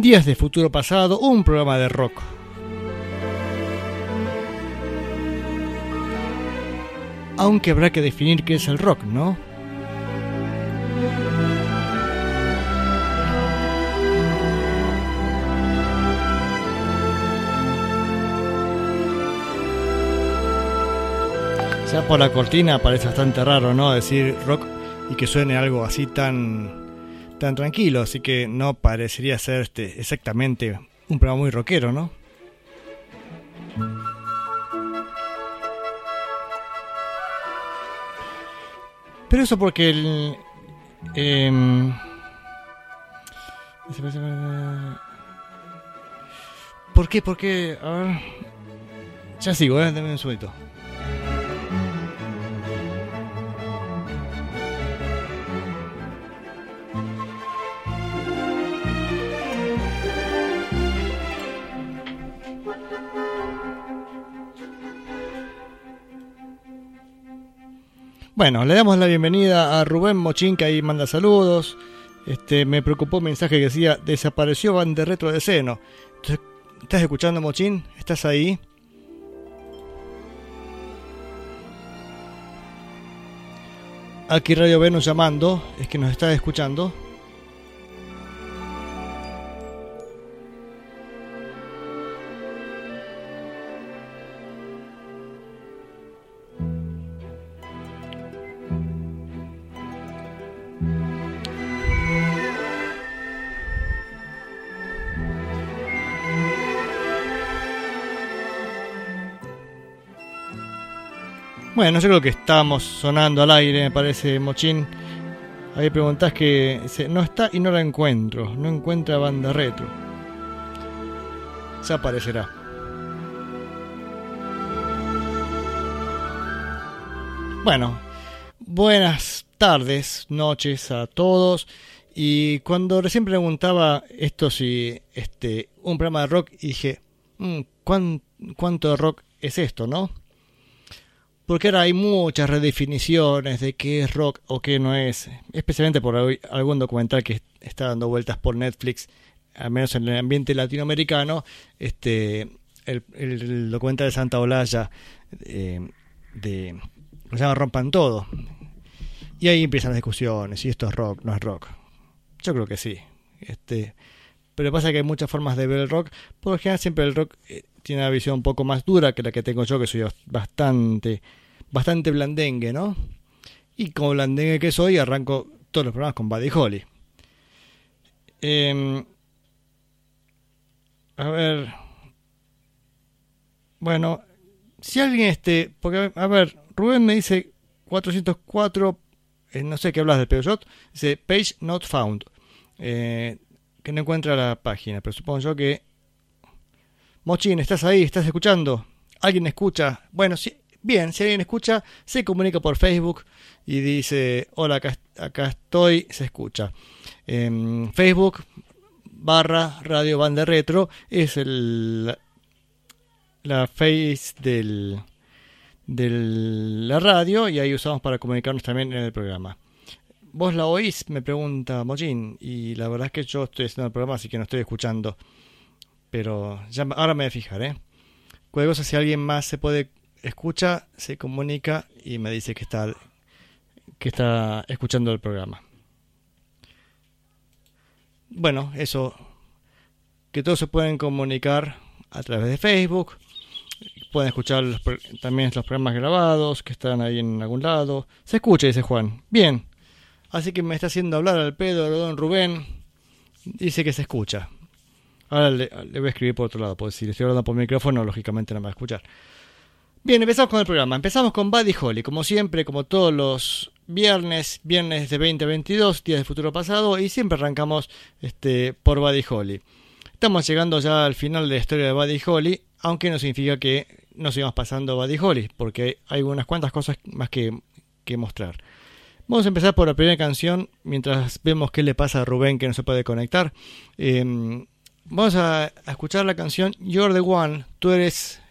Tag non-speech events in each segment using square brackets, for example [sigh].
Días de Futuro Pasado, un programa de rock. Aunque habrá que definir qué es el rock, ¿no? Ya por la cortina parece bastante raro, ¿no? Decir rock y que suene algo así tan tan tranquilo, así que no parecería ser este exactamente un programa muy rockero, ¿no? Pero eso porque el... Eh, ¿Por qué? ¿Por qué? A ver... Ya sigo, ¿eh? Dame un segundito. Bueno, le damos la bienvenida a Rubén Mochín, que ahí manda saludos. Este, me preocupó un mensaje que decía, desapareció Van de Retro de Seno. ¿Estás escuchando, Mochín? ¿Estás ahí? Aquí Radio Venus llamando, es que nos está escuchando. Bueno, yo creo que estamos sonando al aire, me parece, Mochín. Ahí preguntás que no está y no la encuentro. No encuentra banda retro. Se aparecerá. Bueno, buenas tardes, noches a todos. Y cuando recién preguntaba esto si este un programa de rock, dije, mm, ¿cuánto rock es esto, no? Porque ahora hay muchas redefiniciones de qué es rock o qué no es, especialmente por algún documental que está dando vueltas por Netflix, al menos en el ambiente latinoamericano, este el, documental de Santa Olalla eh, de se llama Rompan Todo. Y ahí empiezan las discusiones, si esto es rock, no es rock. Yo creo que sí. Este, pero pasa que hay muchas formas de ver el rock. Por lo general siempre el rock eh, tiene una visión un poco más dura que la que tengo yo, que soy bastante, bastante blandengue, ¿no? Y como blandengue que soy, arranco todos los programas con Buddy Holly. Em, a ver. Bueno, si alguien este. Porque, a ver, Rubén me dice 404. Eh, no sé qué hablas del Peugeot. Dice page not found. Eh, que no encuentra la página, pero supongo yo que Mochín, ¿estás ahí? ¿Estás escuchando? ¿Alguien escucha? Bueno, si, bien, si alguien escucha, se comunica por Facebook y dice, hola, acá, estoy, se escucha. En Facebook barra Radio Banda Retro es el, la face del, de la radio y ahí usamos para comunicarnos también en el programa. ¿Vos la oís? Me pregunta Mochín y la verdad es que yo estoy haciendo el programa así que no estoy escuchando pero ya, ahora me voy a fijar, ¿eh? Si alguien más se puede escucha, se comunica y me dice que está, que está escuchando el programa. Bueno, eso, que todos se pueden comunicar a través de Facebook, pueden escuchar también los programas grabados que están ahí en algún lado. Se escucha, dice Juan. Bien. Así que me está haciendo hablar al pedo don Rubén. Dice que se escucha. Ahora le, voy a escribir por otro lado, porque si le estoy hablando por micrófono, lógicamente no me va a escuchar. Bien, empezamos con el programa. Empezamos con Buddy Holly, como siempre, como todos los viernes, viernes de 2022, días de futuro pasado, y siempre arrancamos este, por Buddy Holly. Estamos llegando ya al final de la historia de Buddy Holly, aunque no significa que no sigamos pasando Buddy Holly, porque hay unas cuantas cosas más que, que mostrar. Vamos a empezar por la primera canción, mientras vemos qué le pasa a Rubén que no se puede conectar. Eh, Vamos a, escuchar la canción You're the One, tú eres,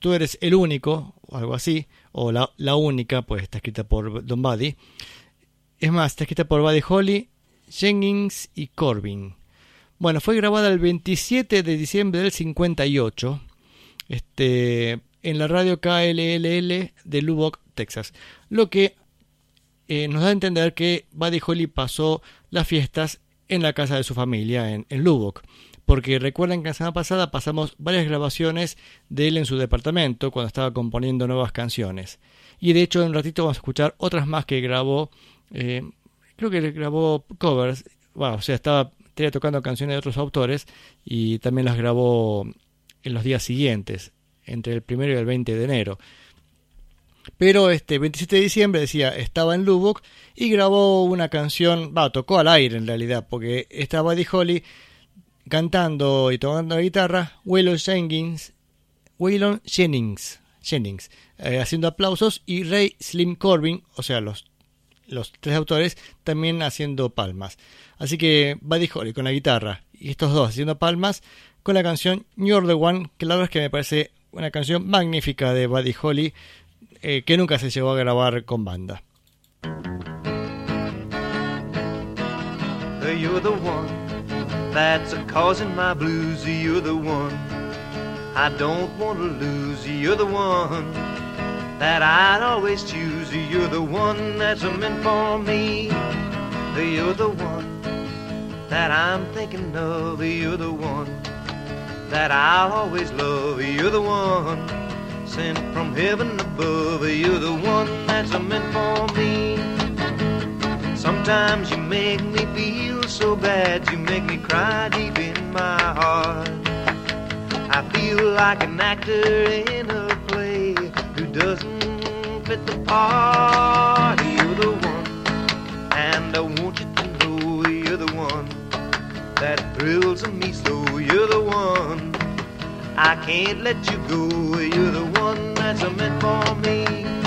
tú eres el único, o algo así, o la, única, pues está escrita por Don Buddy. Es más, está escrita por Buddy Holly, Jennings y Corbin. Bueno, fue grabada el 27 de diciembre del 58 este, en la radio KLLL de Lubbock, Texas. Lo que eh, nos da a entender que Buddy Holly pasó las fiestas en la casa de su familia en Lubbock. Porque recuerden que la semana pasada pasamos varias grabaciones de él en su departamento cuando estaba componiendo nuevas canciones. Y de hecho en un ratito vamos a escuchar otras más que grabó. Eh, creo que grabó covers. Bueno, o sea, estaba, tocando canciones de otros autores y también las grabó en los días siguientes, entre el primero y el 20 de enero. Pero este 27 de diciembre decía, estaba en Lubbock y grabó una canción, va, tocó al aire en realidad, porque estaba Buddy Holly cantando y tocando la guitarra, Waylon Jennings, Jennings, Jennings eh, haciendo aplausos y Ray Slim Corbin, o sea, los, los tres autores, también haciendo palmas. Así que Buddy Holly con la guitarra y estos dos haciendo palmas con la canción You're the One, que la verdad es que me parece una canción magnífica de Buddy Holly, eh, que nunca se llegó a grabar con banda. That's a causing my blues. You're the one I don't want to lose. You're the one that I'd always choose. You're the one that's meant for me. You're the one that I'm thinking of. You're the one that I'll always love. You're the one sent from heaven above. You're the one that's meant for me. Sometimes you make me feel so bad, you make me cry deep in my heart. I feel like an actor in a play who doesn't fit the part. You're the one, and I want you to know you're the one that thrills me so. You're the one I can't let you go. You're the one that's meant for me.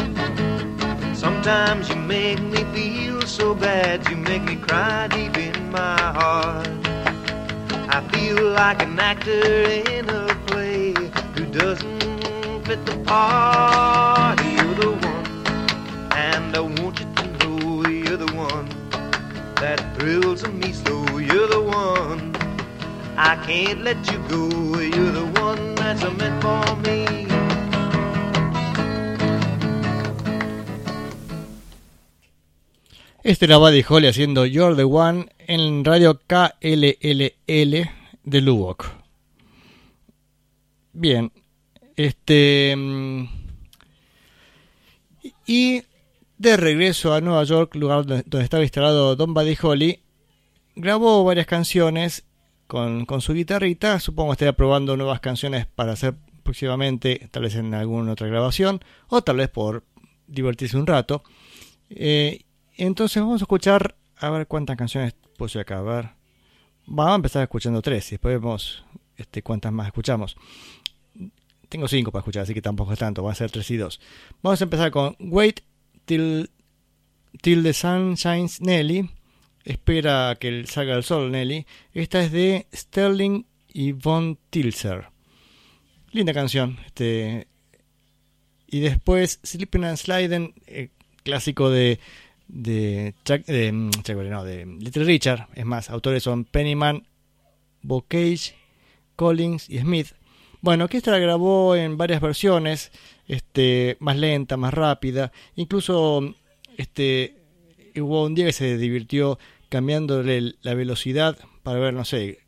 Sometimes you make me feel so bad, you make me cry deep in my heart. I feel like an actor in a play who doesn't fit the part. You're the one, and I want you to know you're the one that thrills me so. You're the one I can't let you go. You're the one that's meant for me. Este era Buddy Holly haciendo You're the One en radio KLLL de Lubbock. Bien, este. mm, Y de regreso a Nueva York, lugar donde estaba instalado Don Buddy Holly, grabó varias canciones con, con su guitarrita. Supongo que estaría probando nuevas canciones para hacer próximamente, tal vez en alguna otra grabación, o tal vez por divertirse un rato. Eh, entonces vamos a escuchar, a ver cuántas canciones puse acá, a ver. Vamos a empezar escuchando tres y después vemos este, cuántas más escuchamos. Tengo cinco para escuchar, así que tampoco es tanto, va a ser tres y dos. Vamos a empezar con Wait Till, till the Sun Shines Nelly. Espera que salga el sol, Nelly. Esta es de Sterling y Von Tilser. Linda canción. Este, y después Sleeping and Sliding, eh, clásico de de, Chuck- de, mm, Chuck no, de Little Richard. Es más, autores son Pennyman, Bocage, Collins y Smith. Bueno, que esta la grabó en varias versiones, este, más lenta, más rápida. Incluso este, hubo un día que se divirtió cambiándole la velocidad para ver, no sé,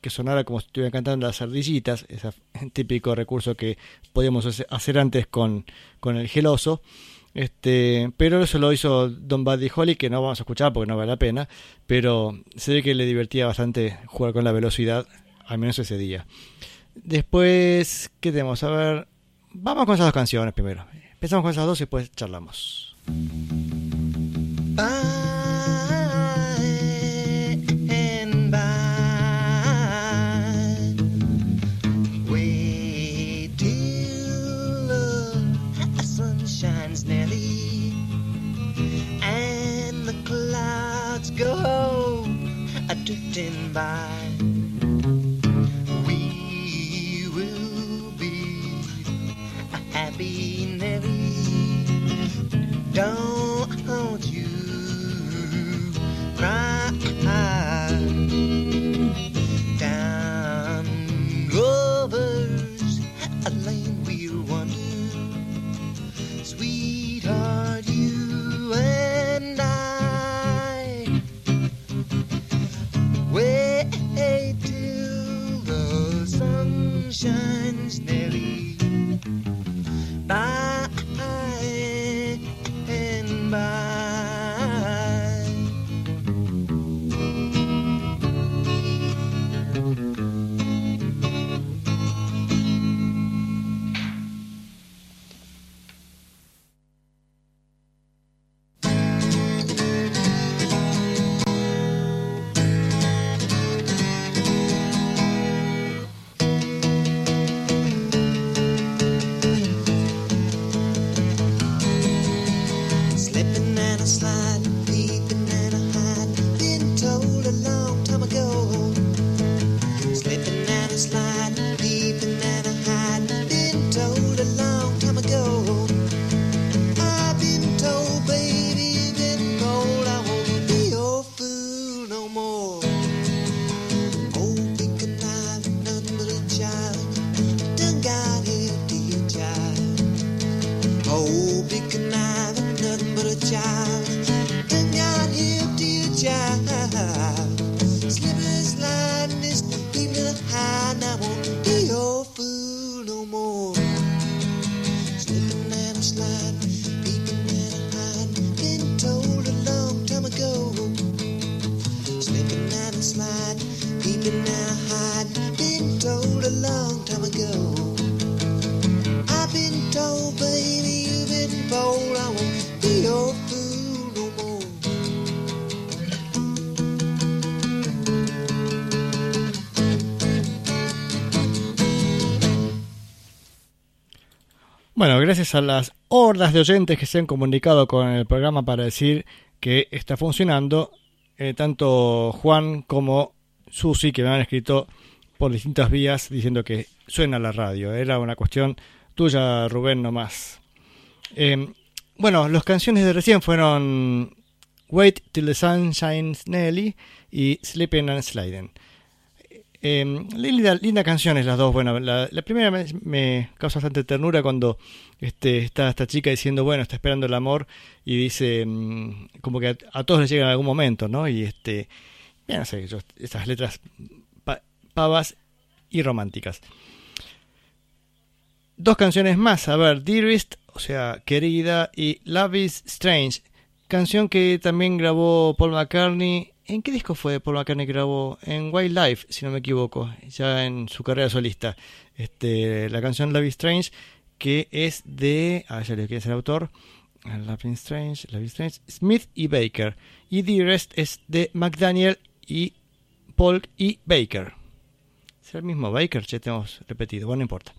que sonara como si estuviera cantando las ardillitas, ese [laughs] típico recurso que podíamos hace- hacer antes con, con el geloso. Este, pero eso lo hizo Don Buddy Holly, que no vamos a escuchar porque no vale la pena, pero se ve que le divertía bastante jugar con la velocidad, al menos ese día. Después, ¿qué tenemos? A ver, vamos con esas dos canciones primero. Empezamos con esas dos y después charlamos. By. Gracias a las hordas de oyentes que se han comunicado con el programa para decir que está funcionando, eh, tanto Juan como Susi, que me han escrito por distintas vías diciendo que suena la radio. Era una cuestión tuya, Rubén, nomás. Eh, bueno, las canciones de recién fueron Wait Till the Sun Shines Nelly y Sleeping and Sliding. Eh, linda, linda canciones las dos. Bueno, la, primera me, causa bastante ternura cuando este, está esta chica diciendo, bueno, está esperando el amor y dice, mm, como que a, a todos les llega en algún momento, ¿no? Y este, ya no sé, yo, estas letras pa- pavas y románticas. Dos canciones más, a ver, Dearest, o sea, querida, y Love is Strange, canción que también grabó Paul McCartney. ¿En qué disco fue Paul McCartney grabó? En Wildlife, si no me equivoco, ya en su carrera solista. Este, la canción Love is Strange, que es de, a ver, ya le es el autor. Love is Strange, Love is Strange, Smith y Baker. Y Dearest es de McDaniel y Paul y Baker. ¿Es el mismo Baker? Ya tenemos repetido, bueno, no importa.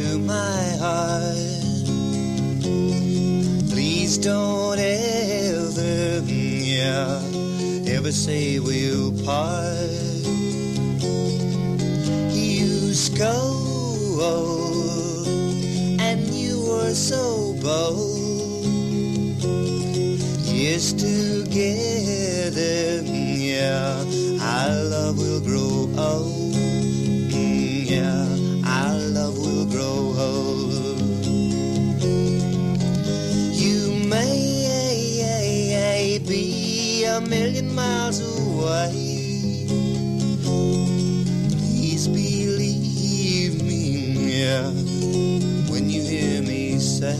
To my heart, please don't ever, mm, yeah, ever say we'll part. You scold, and you were so bold. Yes, together, mm, yeah, our love will grow old. A million miles away. Please believe me, yeah, when you hear me say.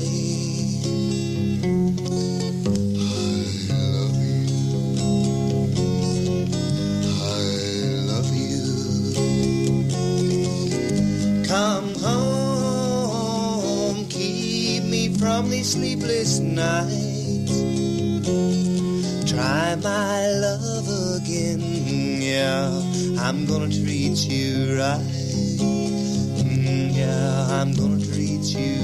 I love you. I love you. Come home, keep me from these sleepless nights. Try my love again, yeah. I'm gonna treat you right. Mm, yeah, I'm gonna treat you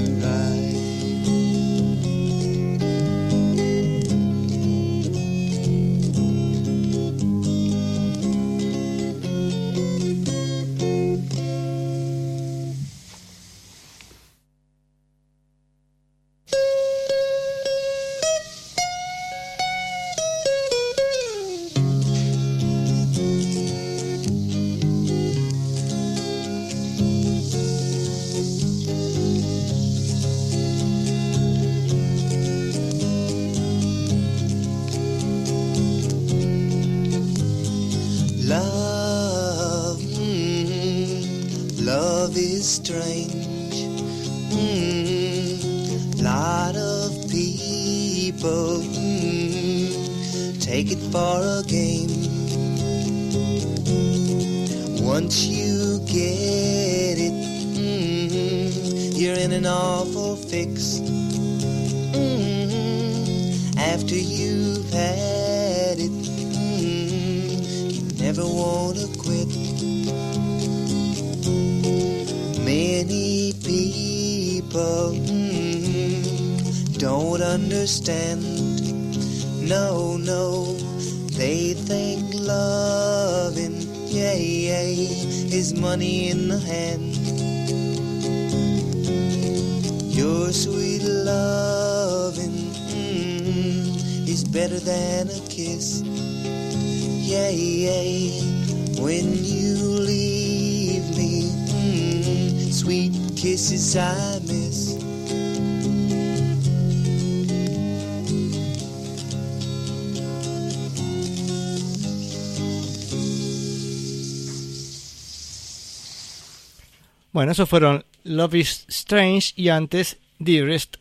Bueno, esos fueron Love is Strange y antes Dearest,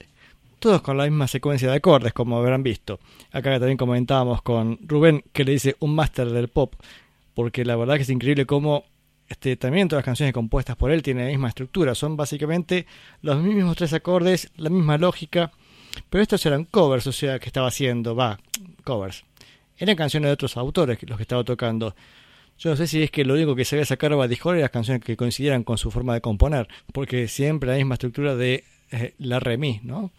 todos con la misma secuencia de acordes, como habrán visto. Acá también comentábamos con Rubén que le dice un máster del pop, porque la verdad que es increíble cómo este, también todas las canciones compuestas por él tienen la misma estructura, son básicamente los mismos tres acordes, la misma lógica, pero estos eran covers, o sea, que estaba haciendo, va, covers. Eran canciones de otros autores los que estaba tocando. Yo no sé si es que lo único que se ve sacar Buddy Holly las canciones que coincidieran con su forma de componer, porque siempre la misma estructura de eh, la remis, ¿no?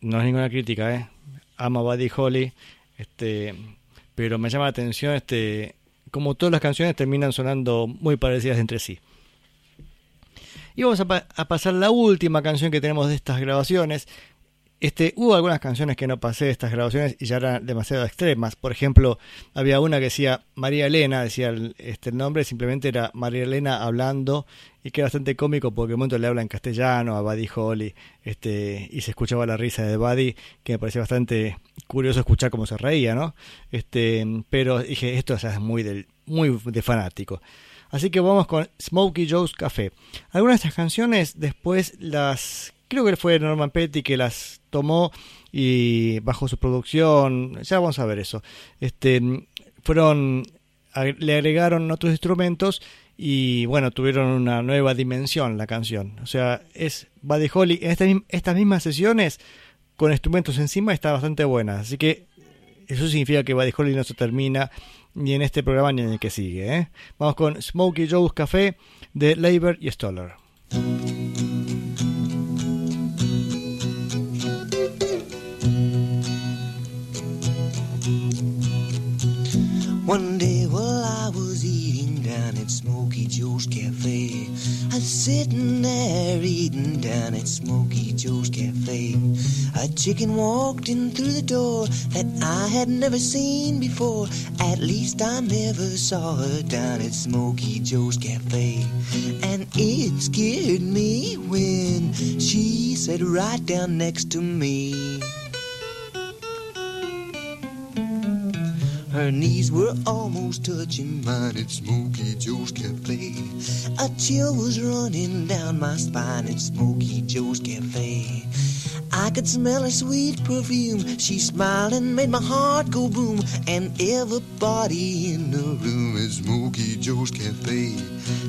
No es ninguna crítica, ¿eh? Amo a Buddy Holly, este, pero me llama la atención este, como todas las canciones terminan sonando muy parecidas entre sí. Y vamos a, pa a pasar la última canción que tenemos de estas grabaciones, este, hubo algunas canciones que no pasé de estas grabaciones y ya eran demasiado extremas. Por ejemplo, había una que decía María Elena, decía el, este, el nombre, simplemente era María Elena hablando y que era bastante cómico porque un momento le habla en castellano a Buddy Holly este, y se escuchaba la risa de Buddy, que me parecía bastante curioso escuchar cómo se reía, ¿no? Este, pero dije, esto es muy, del, muy de fanático. Así que vamos con Smokey Joe's Café. Algunas de estas canciones después las creo que fue Norman Petty que las tomó y bajo su producción, ya vamos a ver eso. Este fueron le agregaron otros instrumentos y bueno, tuvieron una nueva dimensión la canción. O sea, es Buddy Holly en estas, estas mismas sesiones con instrumentos encima está bastante buena, así que eso significa que Buddy Holly no se termina ni en este programa ni en el que sigue. ¿eh? Vamos con Smokey Joe's Café de Labor y Stoller. One day while I was eating down at Smoky Joe's Cafe, I was sitting there eating down at Smoky Joe's Cafe. A chicken walked in through the door that I had never seen before. At least I never saw her down at Smoky Joe's Cafe. And it scared me when she sat right down next to me. Her knees were almost touching mine at Smoky Joe's Cafe. A chill was running down my spine at Smoky Joe's Cafe. I could smell her sweet perfume. She smiled and made my heart go boom. And everybody in the room at Smoky Joe's Cafe.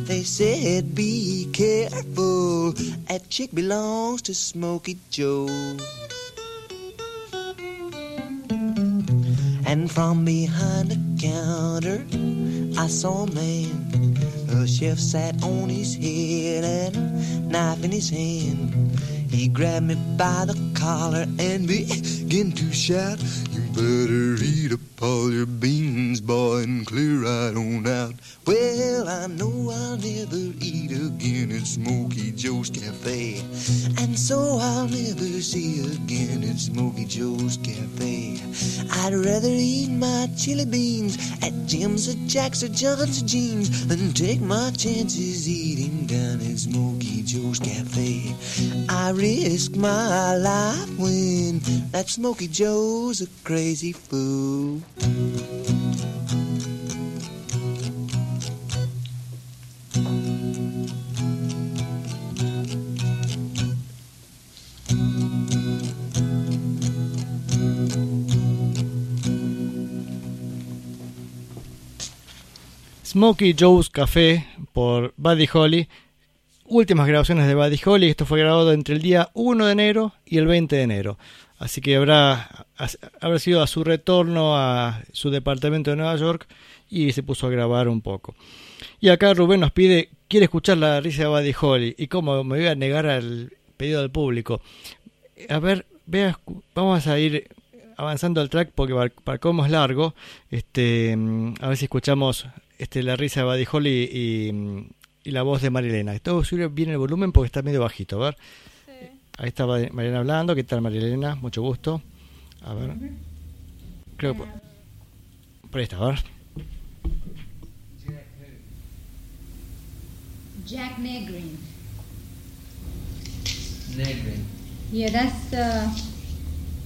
They said, Be careful. That chick belongs to Smoky Joe. And from behind the counter, I saw a man. The chef sat on his head and a knife in his hand. He grabbed me by the collar and began to shout, You better eat up all your beans, boy, and clear right on out. Well, I know I'll never eat again at Smoky Joe's Cafe. And so I'll never see again at Smoky Joe's Cafe. I'd rather eat my chili beans at Jim's or Jack's or John's or Jeans than take my chances eating down at Smoky Joe's Cafe. I risk my life when that Smoky Joe's a crazy fool. Smokey Joe's Café por Buddy Holly. Últimas grabaciones de Buddy Holly. Esto fue grabado entre el día 1 de enero y el 20 de enero. Así que habrá, habrá sido a su retorno a su departamento de Nueva York y se puso a grabar un poco. Y acá Rubén nos pide, quiere escuchar la risa de Buddy Holly. Y cómo me voy a negar al pedido del público. A ver, vea, vamos a ir avanzando el track porque para, cómo es largo. Este, mm, a ver si escuchamos este, la risa de Buddy Holly y, y la voz de Marilena. Todo sube bien el volumen porque está medio bajito. A ver. Ahí está Marilena hablando. ¿Qué tal, Marilena? Mucho gusto. A ver. Creo que por, por ahí está, a ver. Jack Negrin. Negrin. Yeah, that's uh,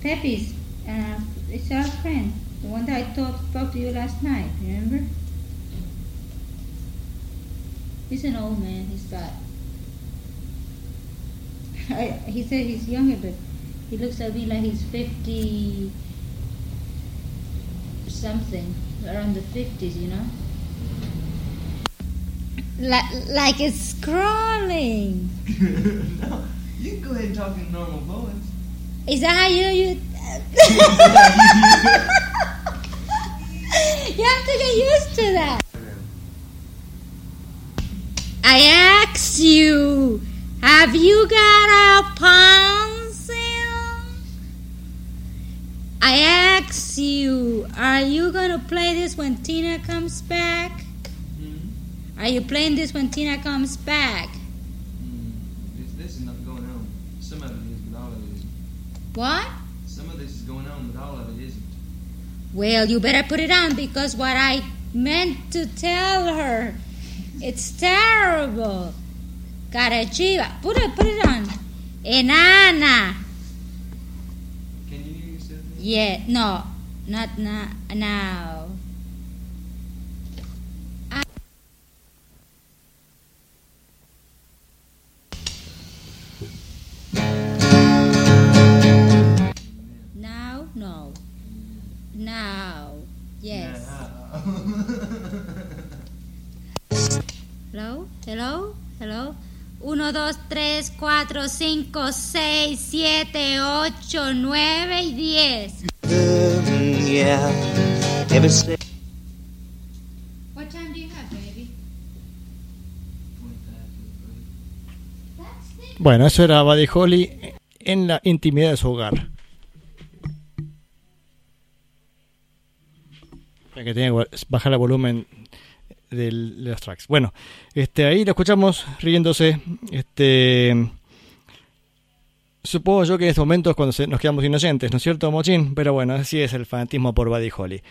Pepe's. Uh, it's our friend, the one that I talked spoke to you last night. Remember? He's an old man. He's got. I, he said he's younger, but he looks at me like he's fifty something, around the fifties, you know. Like, like it's crawling. [laughs] no, you can go ahead and talk in normal voice. Is that how you you? [laughs] [laughs] you have to get used to that. I asked you, have you got a pencil? I asked you, are you gonna play this when Tina comes back? Hmm? Are you playing this when Tina comes back? Hmm. This, this is not going on. Some of it is, but all of it isn't. What? Some of this is going on, but all of it isn't. Well, you better put it on because what I meant to tell her, it's terrible. Carachiva, put it, put it on. Enana. Can you hear yourself? Yeah, no, not na- now. 1, 2, 3, 4, 5, 6, 7, 8, 9 y 10. Mm, yeah. Ever since What time do you have, baby? 25 to the That's it. Bueno, eso era Buddy Holly en la intimidad de su hogar. Que tenía que bajar el volumen de los tracks. Bueno, este, ahí lo escuchamos riéndose. Este, supongo yo que en estos momentos cuando se- nos quedamos inocentes, ¿no es cierto, Mochín? Pero bueno, así es el fanatismo por Buddy Holly.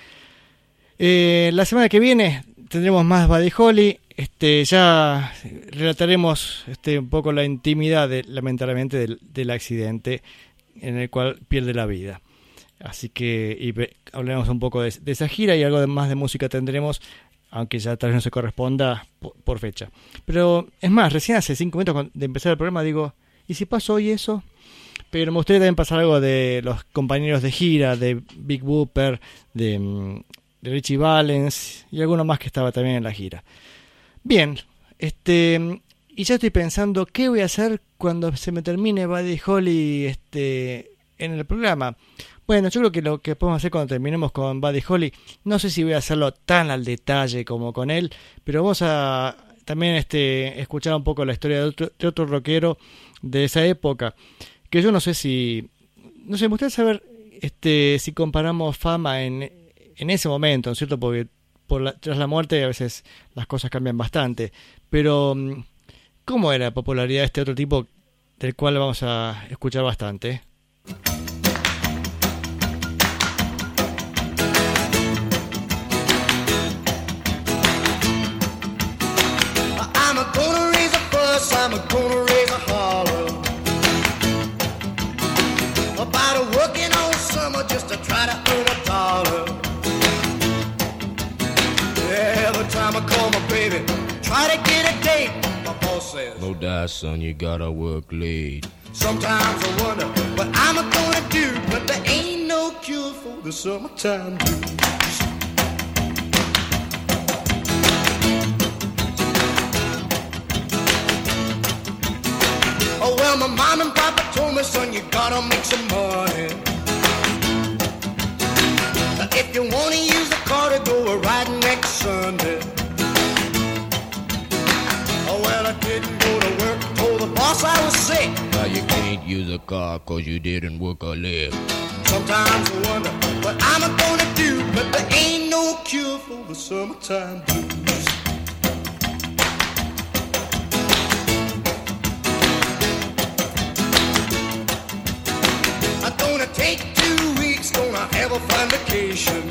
Eh, la semana que viene tendremos más Buddy Holly. Este, ya relataremos este, un poco la intimidad, de, lamentablemente, del, del accidente en el cual pierde la vida. Así que y hablaremos un poco de, de esa gira y algo de más de música tendremos, aunque ya tal vez no se corresponda por, fecha. Pero es más, recién hace cinco minutos de empezar el programa digo, ¿y si pasó hoy eso? Pero me gustaría también pasar algo de los compañeros de gira, de Big Whooper, de, mm, de Richie Valens y alguno más que estaba también en la gira. Bien, este y ya estoy pensando qué voy a hacer cuando se me termine Buddy Holly este en el programa. Bueno, yo creo que lo que podemos hacer cuando terminemos con Buddy Holly, no sé si voy a hacerlo tan al detalle como con él, pero vamos a también este escuchar un poco la historia de otro, de otro rockero de esa época, que yo no sé si no sé, me gustaría saber este si comparamos fama en en ese momento, ¿no es cierto? Porque por la- tras la muerte a veces las cosas cambian bastante. Pero, mm, ¿cómo era la popularidad de este otro tipo del cual vamos a escuchar bastante? I'm a gonna raise a fuss. I'm a gonna raise a holler. About working all summer just to try to earn a dollar. Every time I call my baby, try to get a date, my boss says, No die, son, you gotta work late. Sometimes I wonder what I'm a gonna do, but there ain't no cure for the summertime blues. Oh Well, my mom and papa told me, son, you gotta make some money. If you wanna use the car to go a riding next Sunday. Oh, well, I didn't go to work, boss I was sick. Now you can't use a car 'cause you didn't work a lick. Sometimes I wonder what I'm gonna do, but there ain't no cure for the summertime blues. I'm gonna take two weeks, gonna have a fun vacation.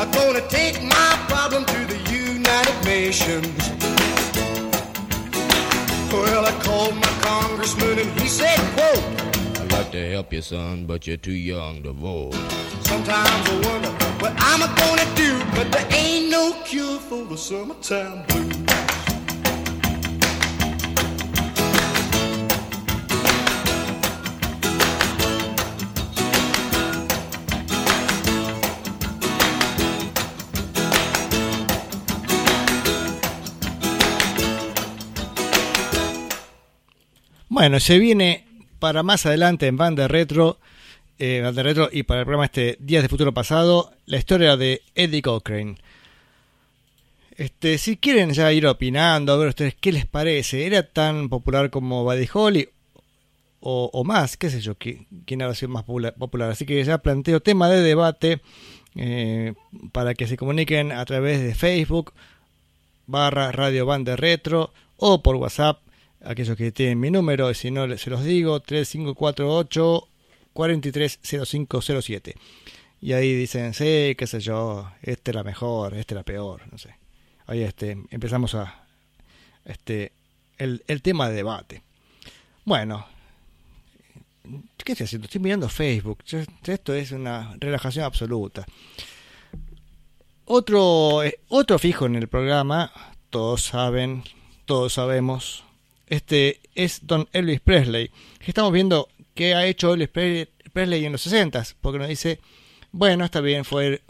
I'm gonna take my problem to the United Nations. Well, I called my congressman and he said, quote, I'd like to help you, son, but you're too young to vote. Sometimes I wonder what I'm gonna do, but there ain't no cure for the summertime blues. Bueno, se viene para más adelante en Banda Retro, eh, Banda Retro y para el programa este Días de Futuro Pasado, la historia de Eddie Cochrane. Este, si quieren ya ir opinando, a ver ustedes qué les parece, ¿era tan popular como Buddy Holly o, o más? ¿Qué sé yo? qui- ¿Quién habrá sido más popula- popular? Así que ya planteo tema de debate eh, para que se comuniquen a través de Facebook barra Radio Banda Retro o por WhatsApp, aquellos que tienen mi número, si no se los digo, 3548 430507. Y ahí dicen, sí, qué sé yo, esta es la mejor, esta es la peor, no sé. Ahí este, empezamos a este el, el tema de debate. Bueno, ¿qué estoy haciendo? Estoy mirando Facebook. Esto es una relajación absoluta. Otro, eh, otro fijo en el programa, todos saben, todos sabemos, este es Don Elvis Presley. Estamos viendo qué ha hecho Elvis Pre- Presley en los 60 porque nos dice, bueno, está bien, fue,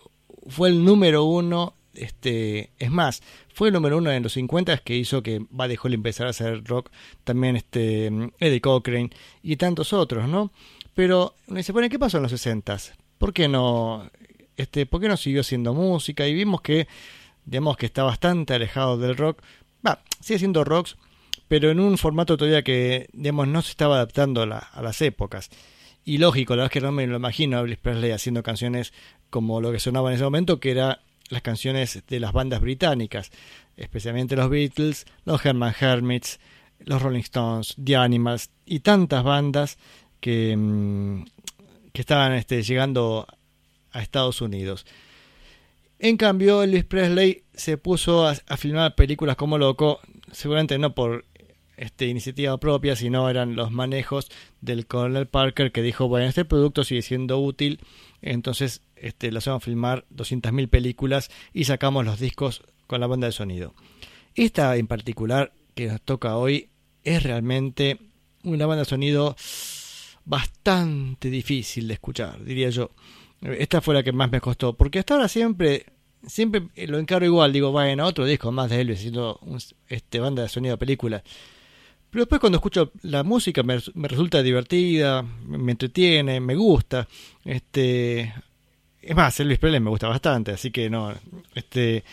fue el número uno, este, es más, fue el número uno en los 50 que hizo que Buddy Holly empezara a hacer rock, también este Eddie Cochrane y tantos otros, ¿no? Pero uno dice, bueno, ¿qué pasó en los 60 ¿Por qué no este, ¿por qué no siguió haciendo música? Y vimos que, digamos que está bastante alejado del rock. Va, sigue siendo rocks, pero en un formato todavía que, digamos, no se estaba adaptando a, la- a las épocas. Y lógico, la verdad es que no me lo imagino a Elvis Presley haciendo canciones como lo que sonaba en ese momento, que era las canciones de las bandas británicas, especialmente los Beatles, los Herman Hermits, los Rolling Stones, The Animals y tantas bandas que, mm, que estaban este, llegando a Estados Unidos. En cambio, Elvis Presley se puso a, a filmar películas como loco, seguramente no por este, iniciativa propia, sino eran los manejos del Colonel Parker que dijo, bueno, este producto sigue siendo útil, entonces este, lo hacemos filmar 200.000 películas y sacamos los discos con la banda de sonido. Esta en particular que nos toca hoy es realmente una banda de sonido bastante difícil de escuchar, diría yo. Esta fue la que más me costó, porque hasta ahora siempre siempre lo encaro igual, digo, bueno, otro disco más de Elvis haciendo un, este banda de sonido de película. Pero después cuando escucho la música me, resulta divertida, me, entretiene, me gusta. Este es más, Elvis Presley me gusta bastante, así que no este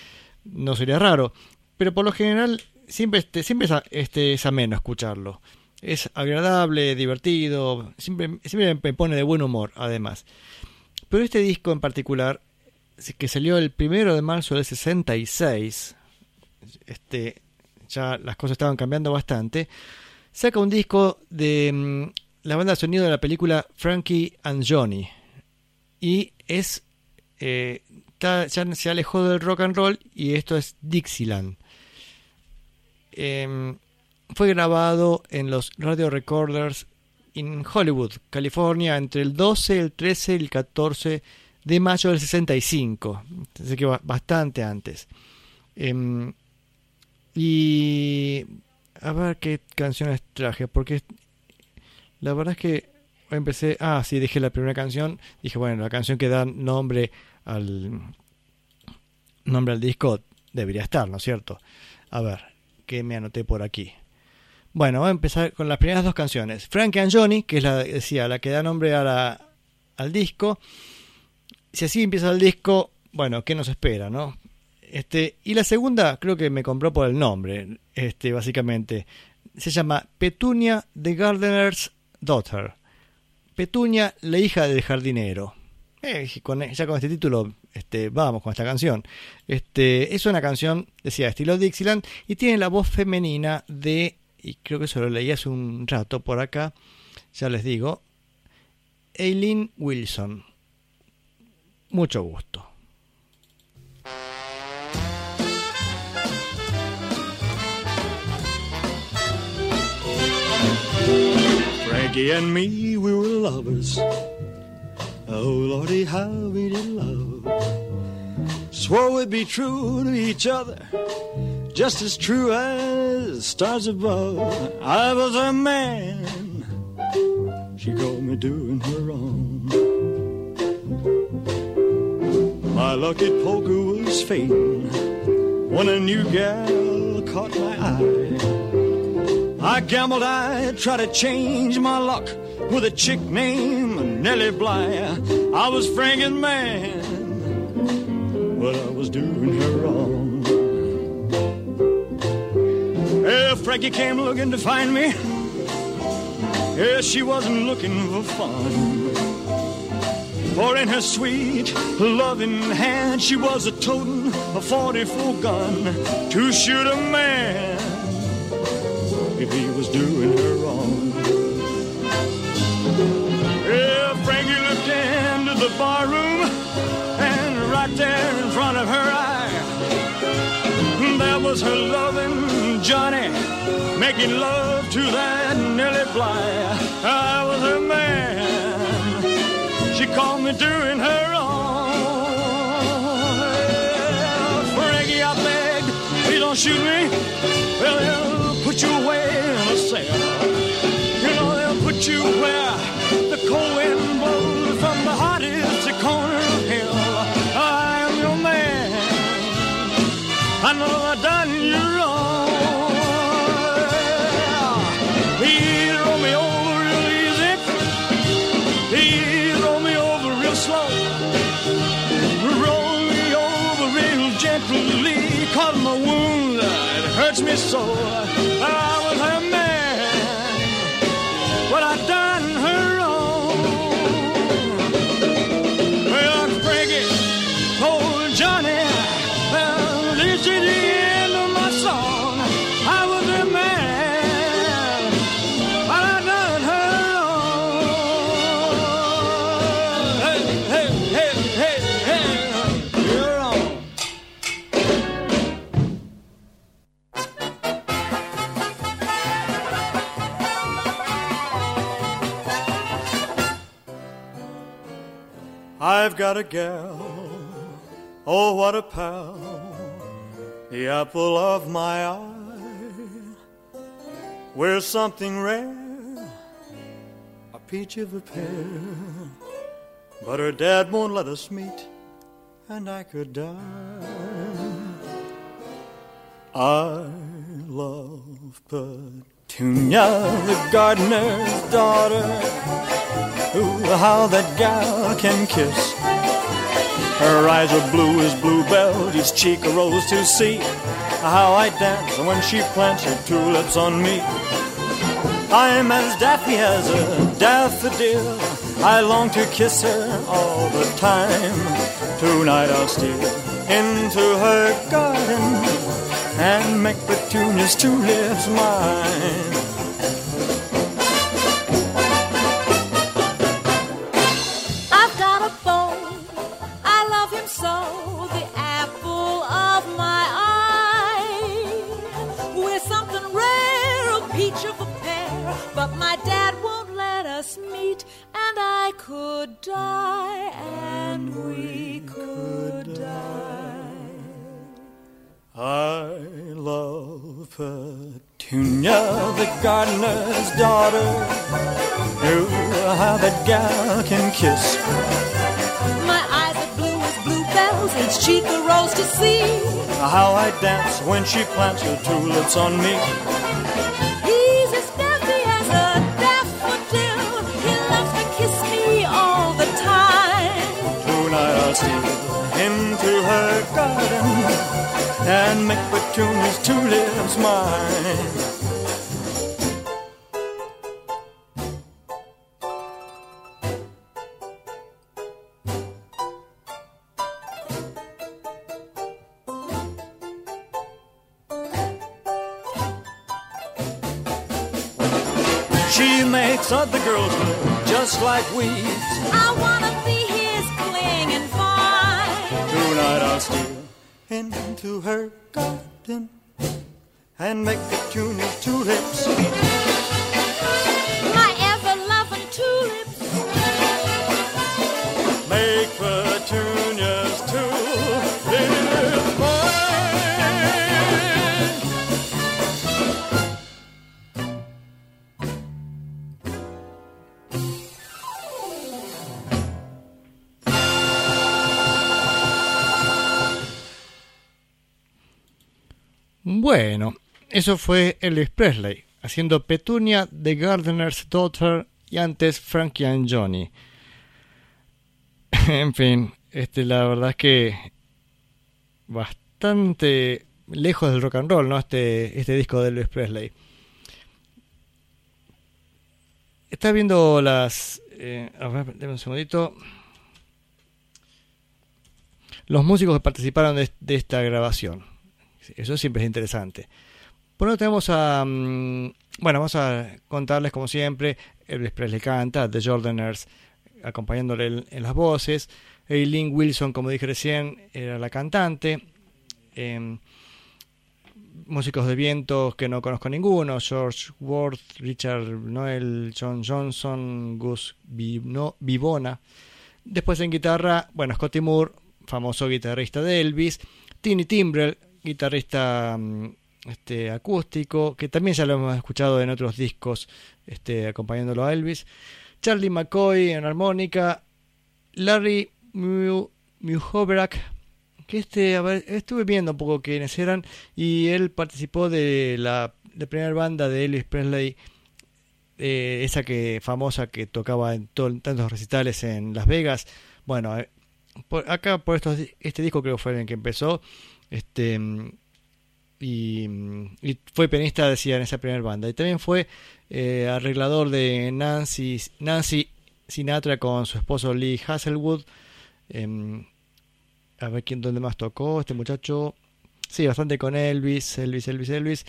no sería raro, pero por lo general siempre este siempre es, este es ameno escucharlo. Es agradable, divertido, siempre siempre me pone de buen humor además. Pero este disco en particular, que salió el primero de marzo del 66, este, ya las cosas estaban cambiando bastante, saca un disco de mm, la banda de sonido de la película Frankie and Johnny. Y es. eh, ya se alejó del rock and roll y esto es Dixieland. Em, fue grabado en los Radio Recorders en Hollywood, California, entre el 12, el 13 y el 14 de mayo del 65. Así que ba- bastante antes. Em, y a ver qué canciones traje, porque la verdad es que empecé. Ah, sí, dije la primera canción. Dije, bueno, la canción que da nombre al nombre al disco debería estar, ¿no es cierto? A ver, ¿qué me anoté por aquí? Bueno, voy a empezar con las primeras dos canciones. Frank and Johnny, que es la, decía, la que da nombre al disco. Si así empieza el disco, bueno, ¿qué nos espera, no? Este, y la segunda creo que me compró por el nombre, este, básicamente. Se llama Petunia the Gardener's Daughter. Petunia, la hija del jardinero. Eh, con- ya con este título este, vamos con esta canción. Este, es una canción, decía, estilo Dixieland y tiene la voz femenina de, y creo que eso lo leí hace un rato por acá, ya les digo, Eileen Wilson. Mucho gusto. Frankie and me, we were lovers. Oh, Lordy, how we did love. Swore we'd be true to each other, just as true as stars above. I was a man, she called me doing her wrong. My lucky poker was fading when a new gal caught my eye. I gambled I'd try to change my luck with a chick named Nellie Bly. I was Frank's man, but I was doing her wrong. Yeah, Frankie came looking to find me. Yeah, she wasn't looking for fun. For in her sweet, loving hand, she was a toting a 44 gun to shoot a man if he was doing her wrong. Yeah, Frankie looked into the barroom, and right there in front of her eye, there was her loving Johnny making love to that Nellie Bly. I was her man. She called me doing her wrong. Yeah, Frankie, I begged, please don't shoot me. Well, they'll put you away in a cell. You know, they'll put you where the cold wind blows from the hottest corner of hell. I am your man. I know I've done you wrong. He throw me over real easy. He throw me over real slow. Roll me over real gently. My wound it hurts me so. Got a gal, oh what a pal, the apple of my eye. We're something rare, a peach of a pear, but her dad won't let us meet, and I could die. I love Petunia, the gardener's daughter. Ooh, how that gal can kiss. Her eyes are blue as bluebells, each cheek a rose to see. How I dance when she plants her tulips on me. I'm as daffy as a daffodil. I long to kiss her all the time. Tonight I'll steal into her garden and make the petunia's tulips mine. I could die, and we could die. I love Petunia, the gardener's daughter. Ooh, how that gal can kiss. My eyes are blue as bluebells, each cheek a rose to see. How I dance when she plants her tulips on me. Steal into her garden and make Petunia's tulips mine. She makes other girls look just like weeds. Into her garden and make Petunia's tulips. Bueno, eso fue Elvis Presley, haciendo Petunia, The Gardener's Daughter y antes Frankie and Johnny. [laughs] en fin, este, la verdad es que bastante lejos del rock and roll, ¿no? Este, este disco de Elvis Presley. Está viendo las... eh, a ver, un segundito. Los músicos que participaron de esta grabación. Eso siempre es interesante. Por tenemos a... mm, bueno, vamos a contarles como siempre. Elvis Presley canta, The Jordaners acompañándole en, las voces. Eileen Wilson, como dije recién, era la cantante. Em, músicos de vientos que no conozco ninguno. George Worth, Richard Noel, John Johnson, Gus Vivona. Después en guitarra, bueno, Scotty Moore, famoso guitarrista de Elvis. Tiny Timbrell, guitarrista mm, este, acústico, que también ya lo hemos escuchado en otros discos este, acompañándolo a Elvis. Charlie McCoy en armónica. Larry Mu- Muhobrak, que este, a ver, estuve viendo un poco quiénes eran, y él participó de la, primera banda de Elvis Presley, eh, esa que famosa que tocaba en tantos recitales en Las Vegas. Bueno, eh, acá por estos, este disco creo que fue el que empezó, este y, fue pianista decía en esa primera banda. Y también fue eh, arreglador de Nancy Nancy Sinatra con su esposo Lee Hasselwood Em, a ver quién dónde más tocó este muchacho. Sí bastante con Elvis Elvis Elvis Elvis.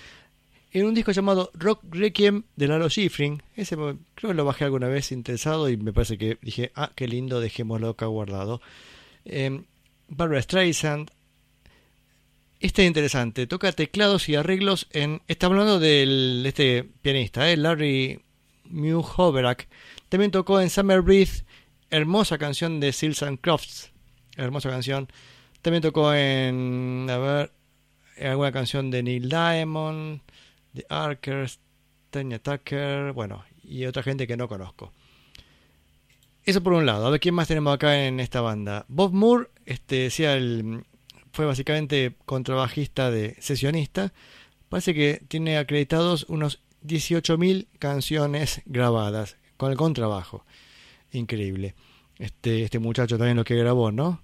En un disco llamado Rock Requiem de Lalo Schifrin. Ese creo que lo bajé alguna vez interesado y me parece que dije ah qué lindo dejémoslo acá guardado Em, Barbara Streisand este es interesante, toca teclados y arreglos en... Está hablando del este pianista, ¿eh? Larry Muhoberack. También tocó en Summer Breeze, hermosa canción de Seals and Crofts. Hermosa canción. También tocó en... A ver... Alguna canción de Neil Diamond, de Arkers, Tanya Tucker, bueno, y otra gente que no conozco. Eso por un lado. A ver quién más tenemos acá en esta banda. Bob Moore, este, decía el, fue básicamente contrabajista de sesionista. Parece que tiene acreditados unos 18.000 canciones grabadas con el contrabajo. Increíble. Este, este muchacho también lo que grabó, ¿no?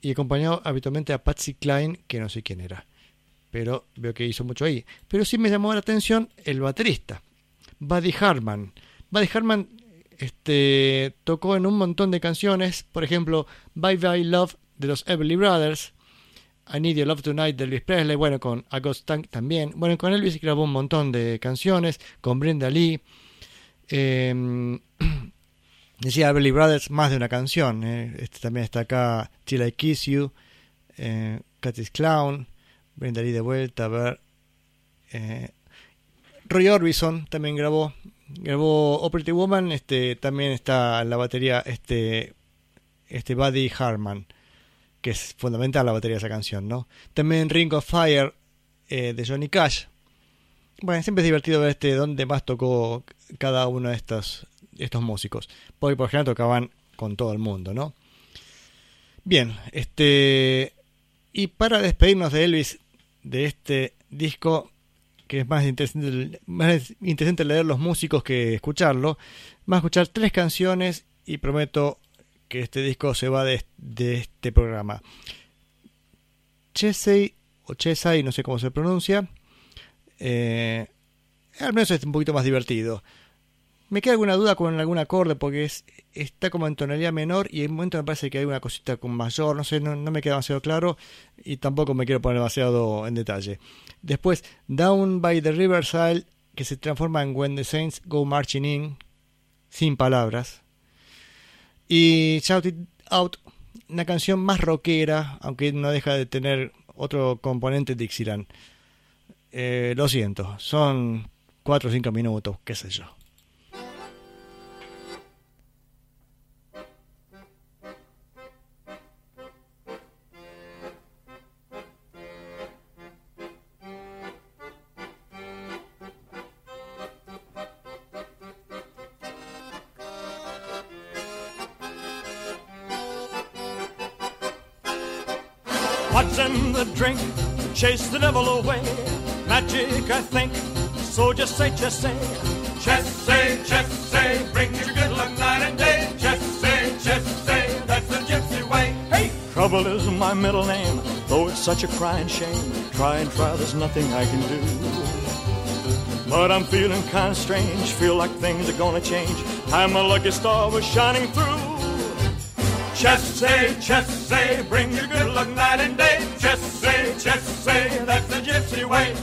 Y acompañó habitualmente a Patsy Cline, que no sé quién era. Pero veo que hizo mucho ahí. Pero sí me llamó la atención el baterista, Buddy Harman. Buddy Harman este, tocó en un montón de canciones, por ejemplo, Bye Bye Love de los Everly Brothers, I Need Your Love Tonight de Elvis Presley, bueno, con August Tank también, bueno, con Elvis grabó un montón de canciones, con Brenda Lee, eh, [clears throat] decía Everly Brothers más de una canción, eh, este también está acá Till I Kiss You, eh, Cat's Clown, Brenda Lee de vuelta, a ver, eh, Roy Orbison también grabó, grabó Pretty Woman, este también está en la batería este este Buddy Harman, que es fundamental la batería de esa canción, ¿no? También Ring of Fire eh, de Johnny Cash. Bueno, siempre es divertido ver este dónde más tocó cada uno de estos estos músicos, porque por ejemplo tocaban con todo el mundo, ¿no? Bien, este y para despedirnos de Elvis de este disco que es más interesante, más interesante leer los músicos que escucharlo, vamos a escuchar tres canciones y prometo que este disco se va de, este programa. Chesey o Chesay, no sé cómo se pronuncia, eh, al menos es un poquito más divertido. Me queda alguna duda con algún acorde porque es, está como en tonalidad menor y en un momento me parece que hay una cosita con mayor, no sé, no, no me queda demasiado claro y tampoco me quiero poner demasiado en detalle. Después, Down by the Riverside, que se transforma en When the Saints Go Marching In, sin palabras. Y Shout It Out, una canción más rockera, aunque no deja de tener otro componente Dixieland. Eh, lo siento, son 4 o 5 minutos, qué sé yo. Drink? Chase the devil away. Magic, I think. So just say, just say. Just say, just say, brings you good luck night and day. Just say, just say, that's the gypsy way. Hey! Trouble is my middle name, though it's such a crying shame. Try and try, there's nothing I can do. But I'm feeling kinda strange, feel like things are gonna change. I'm a lucky star was shining through. Just say, just say, bring you good luck night and day. Just say, just say, that's the gypsy way.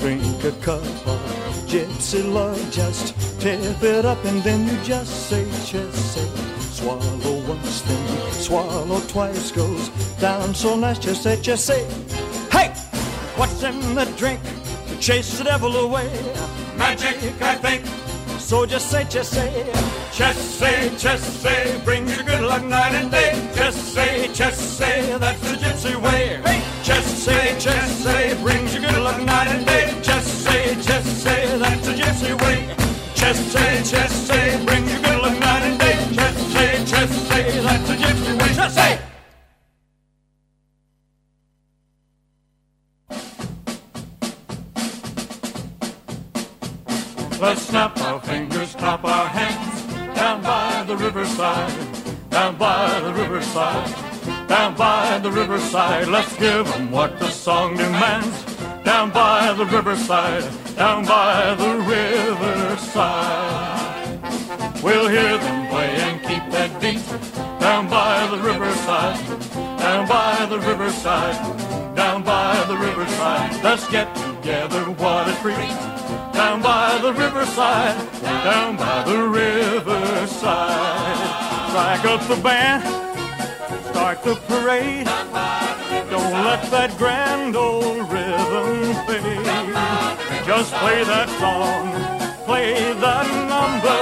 Drink a cup of gypsy love, just tip it up and then you just say, just say. Swallow once, then swallow twice, goes down so nice, just say, just say. Hey! What's in the drink to chase the devil away? Magic, I think. So just say, just say. Just say, just say, brings you good luck night and day. Just say, just say, that's the gypsy way. Just say, just say, brings you good luck night and day. Just say, just say, that's the gypsy way. Just say, just say, brings you good luck night and day. Just say, just say, that's the gypsy way. Just say. Let's snap fingers, clap our hands down by the riverside, down by the riverside, down by the riverside. Let's give 'em what the song demands. Down by the riverside, down by the riverside. We'll hear them play and keep that beat. Down by the riverside, down by the riverside, down by the riverside. Let's get together, what a treat down by the riverside, down by the riverside. Strike up the band, start the parade. Don't let that grand old rhythm fade. Just play that song, play that number.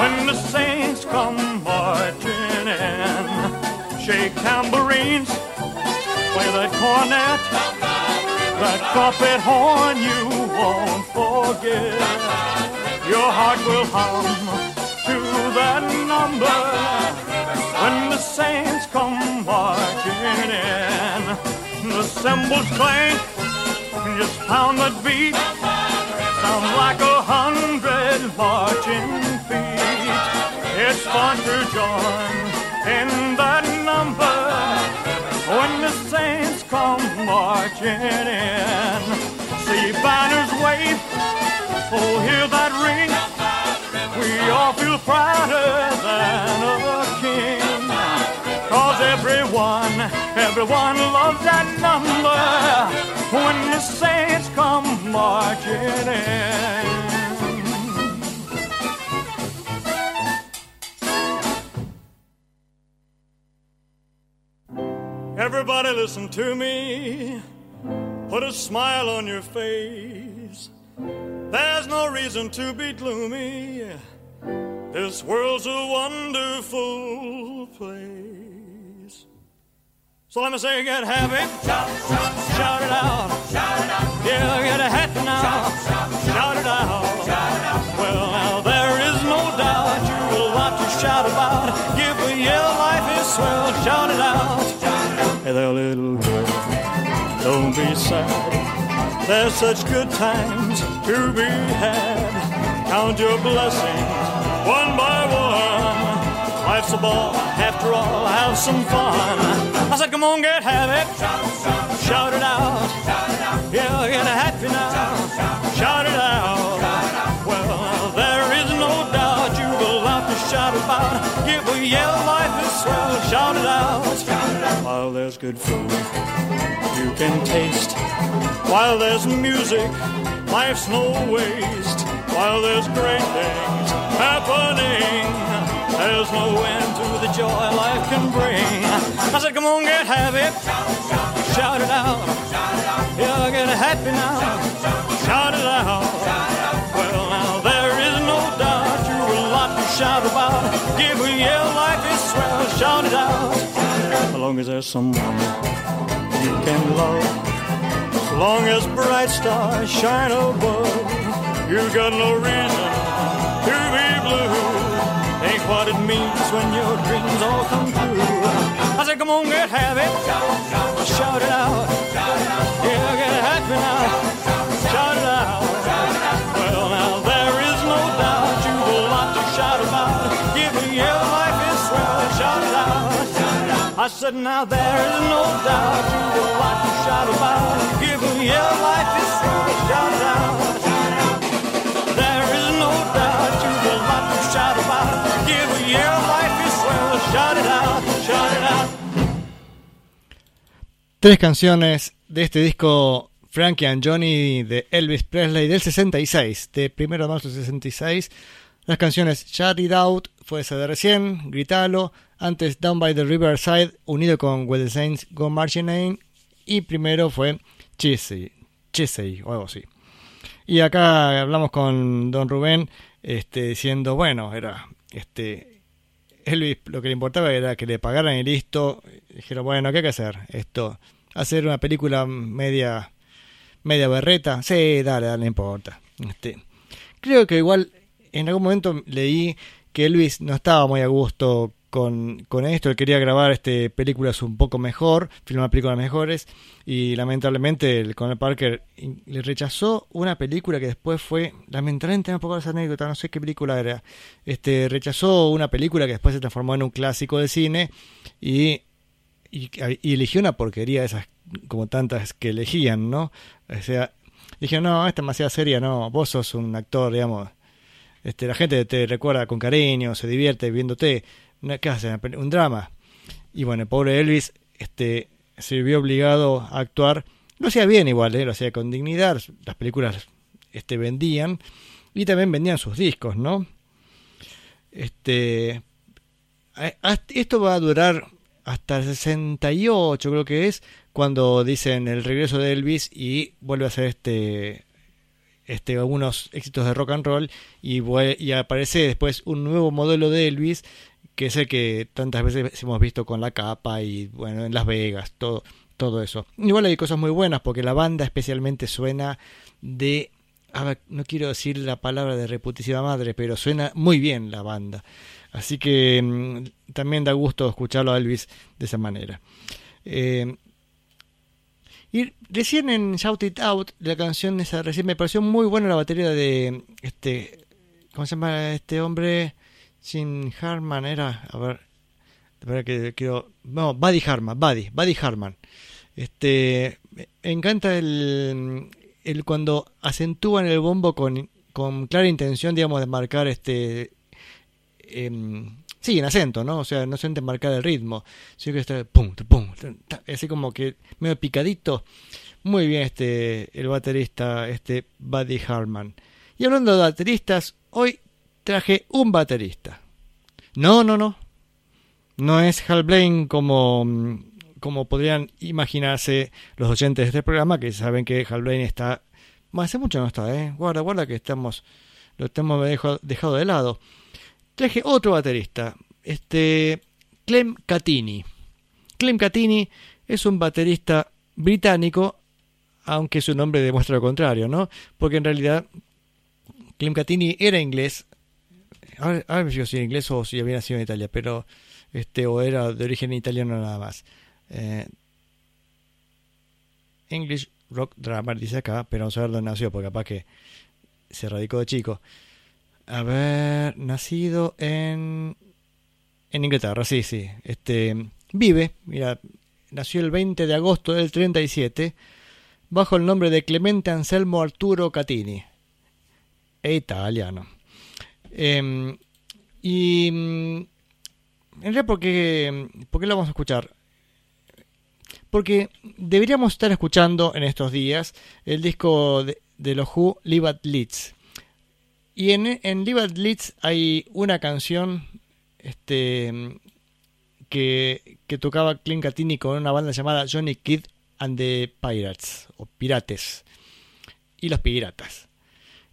When the saints come marching in, shake tambourines, play that cornet. That trumpet horn you won't forget. Your heart will hum to that number when the saints come marching in. The cymbals clank, just pound that beat. Sound like a hundred marching feet. It's fun to join in that number the come marching in. See banners wave, oh, hear that ring. We all feel prouder than a king. Cause everyone, everyone loves that number when the saints come marching in. Listen to me. Put a smile on your face. There's no reason to be gloomy. This world's a wonderful place. So let me say, get happy. Shout, shout, shout it out. Shout it out. Yeah, get a hat now. Shout, it out. Shout it out. Well, now there is no doubt you will want to shout about. Give a yell, life is swell. Shout it out. There, little girl, don't be sad. There's such good times to be had. Count your blessings one by one. Life's a ball, after all, have some fun. I said, come on, get happy. Shout it out. Yeah, get happy now. Shout it out. Give a yell, life is swell. Shout it out. While there's good food you can taste. While there's music, life's no waste. While there's great things happening, there's no end to the joy life can bring. I said, come on, get happy. Shout it out. Yeah, get happy now. Shout it out. Well, now there is no doubt you've a lot to shout about. Give a yell life this swell. Shout it out. As long as there's someone you can love. As long as bright stars shine above, you've got no reason to be blue. Ain't what it means when your dreams all come true. I said, come on, get happy. Shout it out. Yeah, get happy now. Shout it out. Tres canciones de este disco Frankie and Johnny de Elvis Presley del 66, de 1 de marzo del 66. Las canciones Shout It Out fue esa de recién, Gritalo, antes Down by the Riverside, unido con When the Saints Go Marching In, y primero fue Chesey, Chesey o algo así. Y acá hablamos con Don Rubén, este, diciendo, bueno, era este Elvis lo que le importaba era que le pagaran y listo. Dijeron, bueno, ¿qué hay que hacer? Esto, hacer una película media media berreta. Sí, dale, dale, no importa. Este, creo que igual en algún momento leí que Elvis no estaba muy a gusto con, con esto, él quería grabar este películas un poco mejor, filmar películas mejores y lamentablemente el Conor Parker le rechazó una película que después fue, lamentablemente no puedo esa anécdota, no sé qué película era, este rechazó una película que después se transformó en un clásico de cine y, y, y eligió una porquería de esas como tantas que elegían, ¿no? O sea, dije, no, esta es demasiado seria, no, vos sos un actor, digamos, este, la gente te recuerda con cariño, se divierte viéndote, una- ¿qué hace? Un drama. Y bueno, el pobre Elvis este, se vio obligado a actuar, lo hacía bien igual, ¿eh? lo hacía con dignidad, las películas este, vendían y también vendían sus discos, ¿no? Este, hasta- esto va a durar hasta el 68 creo que es cuando dicen el regreso de Elvis y vuelve a hacer este este algunos éxitos de rock and roll y aparece después un nuevo modelo de Elvis que es el que tantas veces hemos visto con la capa y bueno en Las Vegas todo todo eso. Igual hay cosas muy buenas porque la banda especialmente suena de a ver, no quiero decir la palabra de reputísima madre pero suena muy bien la banda. Así que mm, también da gusto escucharlo a Elvis de esa manera. Eh, y recién en Shout It Out, la canción esa recién me pareció muy buena la batería de este ¿cómo se llama este hombre? Sin Harman era, a ver, que quiero, no, Buddy Harman, Buddy, Buddy Harman. Este me encanta el, el cuando acentúan el bombo con con clara intención, digamos, de marcar este em, sí, en acento, ¿no? O sea, no solamente marcar el ritmo, sino que está pum, pum, así como que medio picadito. Muy bien este el baterista, este Buddy Harman. Y hablando de bateristas, hoy traje un baterista. No, no, no. No es Hal Blaine como, mm, como podrían imaginarse los oyentes de este programa, que saben que Hal Blaine está... Bueno, hace mucho no está, ¿eh? Guarda, guarda que estamos lo tenemos dejado, de lado. Traje otro baterista, este Clem Catini. Clem Catini es un baterista británico, aunque su nombre demuestra lo contrario, ¿no? Porque en realidad Clem Catini era inglés. Ahora, ahora me fijo si era inglés o si había nacido en Italia, pero este o era de origen italiano nada más. Eh, English rock drummer, dice acá, pero vamos a ver dónde nació, porque capaz que se radicó de chico. A ver, nacido en en Inglaterra, sí, sí. Este vive, mira, nació el 20 de agosto del 37 bajo el nombre de Clemente Anselmo Arturo Catini. E italiano. Em, y mm, en realidad, ¿por qué, ¿por qué lo vamos a escuchar? Porque deberíamos estar escuchando en estos días el disco de, de los Who, Live at Leeds. Y en, en Live at Leeds hay una canción este, que, que tocaba Clint Catini con una banda llamada Johnny Kidd and the Pirates, o Pirates, y los Piratas.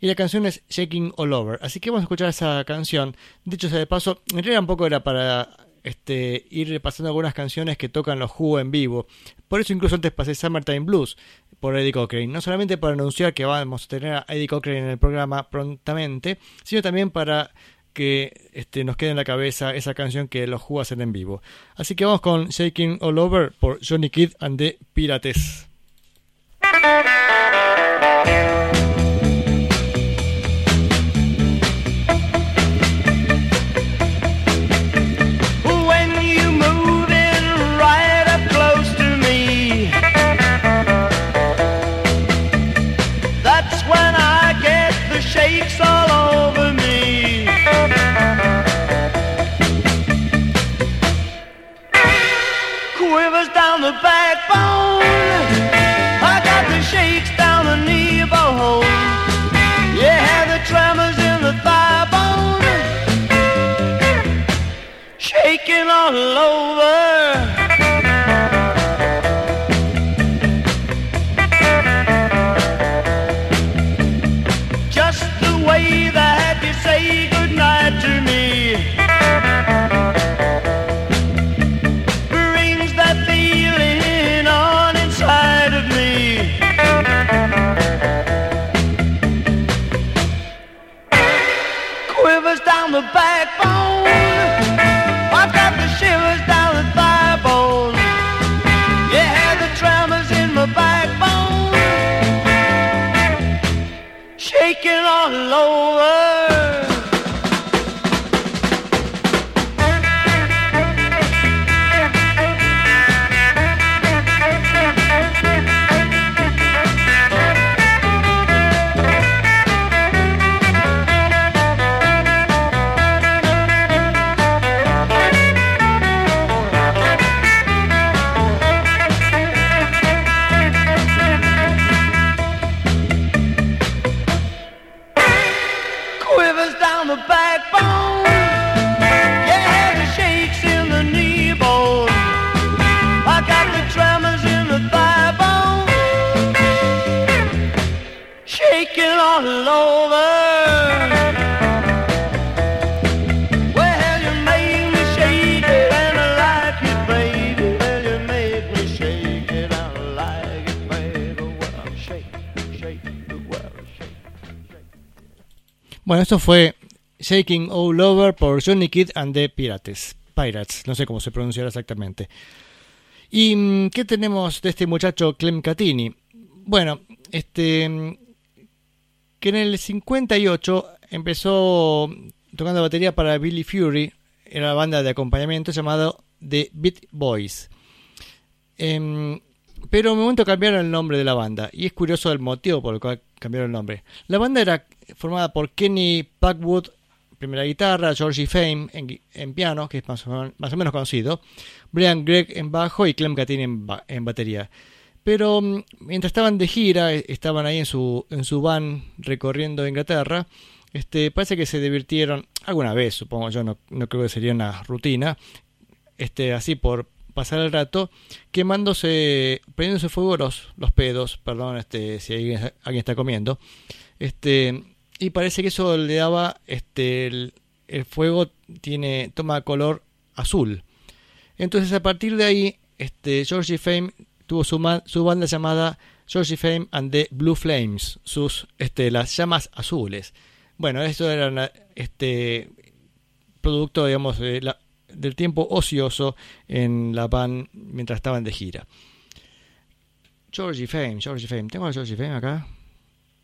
Y la canción es Shaking All Over. Así que vamos a escuchar esa canción. Dicho sea de paso, en realidad un poco era para este, ir repasando algunas canciones que tocan los Who en vivo. Por eso incluso antes pasé Summertime Blues por Eddie Cochrane. No solamente para anunciar que vamos a tener a Eddie Cochrane en el programa prontamente, sino también para que este, nos quede en la cabeza esa canción que los Who hacen en vivo. Así que vamos con Shaking All Over por Johnny Kidd and the Pirates. Esto fue Shaking All Over por Johnny Kidd and the Pirates. Pirates, no sé cómo se pronunciará exactamente. ¿Y mm, qué tenemos de este muchacho Clem Catini? Bueno, este mm, que en el 58 empezó tocando batería para Billy Fury, era la banda de acompañamiento llamado The Beat Boys. Em, pero en un momento cambiaron el nombre de la banda y es curioso el motivo por el cual cambiaron el nombre. La banda era formada por Kenny Packwood, primera guitarra, Georgie Fame en, piano, que es más o, menos conocido, Brian Gregg en bajo y Clem Catini en, en batería. Pero mm, mientras estaban de gira, eh, estaban ahí en su, en su van recorriendo Inglaterra, este, parece que se divirtieron alguna vez, supongo yo, no, no creo que sería una rutina, este, así por pasar el rato, quemándose, prendiéndose fuego los, pedos, perdón, este, si alguien, alguien está comiendo, este, y parece que eso le daba, este, el, fuego tiene, toma color azul. Entonces a partir de ahí, este, Georgie Fame tuvo su, su banda llamada Georgie Fame and the Blue Flames, sus, este, las llamas azules. Bueno, esto era este, producto, digamos, de la- del tiempo ocioso en la van mientras estaban de gira. Georgie Fame, Georgie Fame. ¿Tengo a Georgie Fame acá?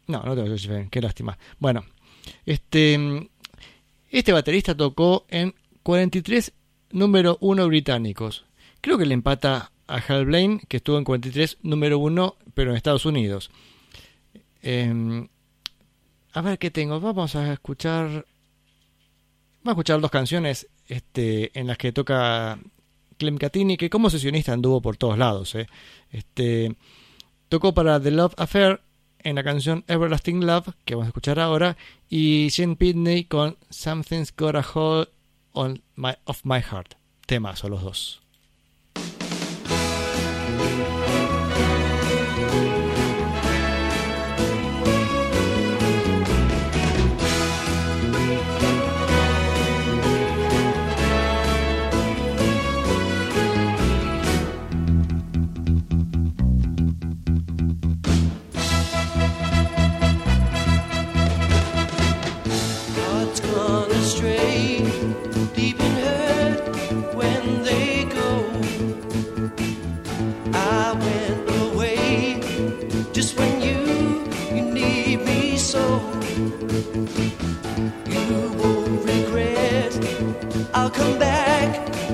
No, no tengo a Georgie Fame, qué lástima. Bueno, este, este baterista tocó en 43 número 1 británicos. Creo que le empata a Hal Blaine, que estuvo en 43 número 1, pero en Estados Unidos. Eh, a ver qué tengo. Vamos a escuchar Vamos a escuchar dos canciones este, en las que toca Clem Catini, que como sesionista anduvo por todos lados. ¿eh? Este, tocó para The Love Affair en la canción Everlasting Love, que vamos a escuchar ahora, y Jane Pitney con Something's Got a Hold on my, of My Heart. Temas son los dos. come back.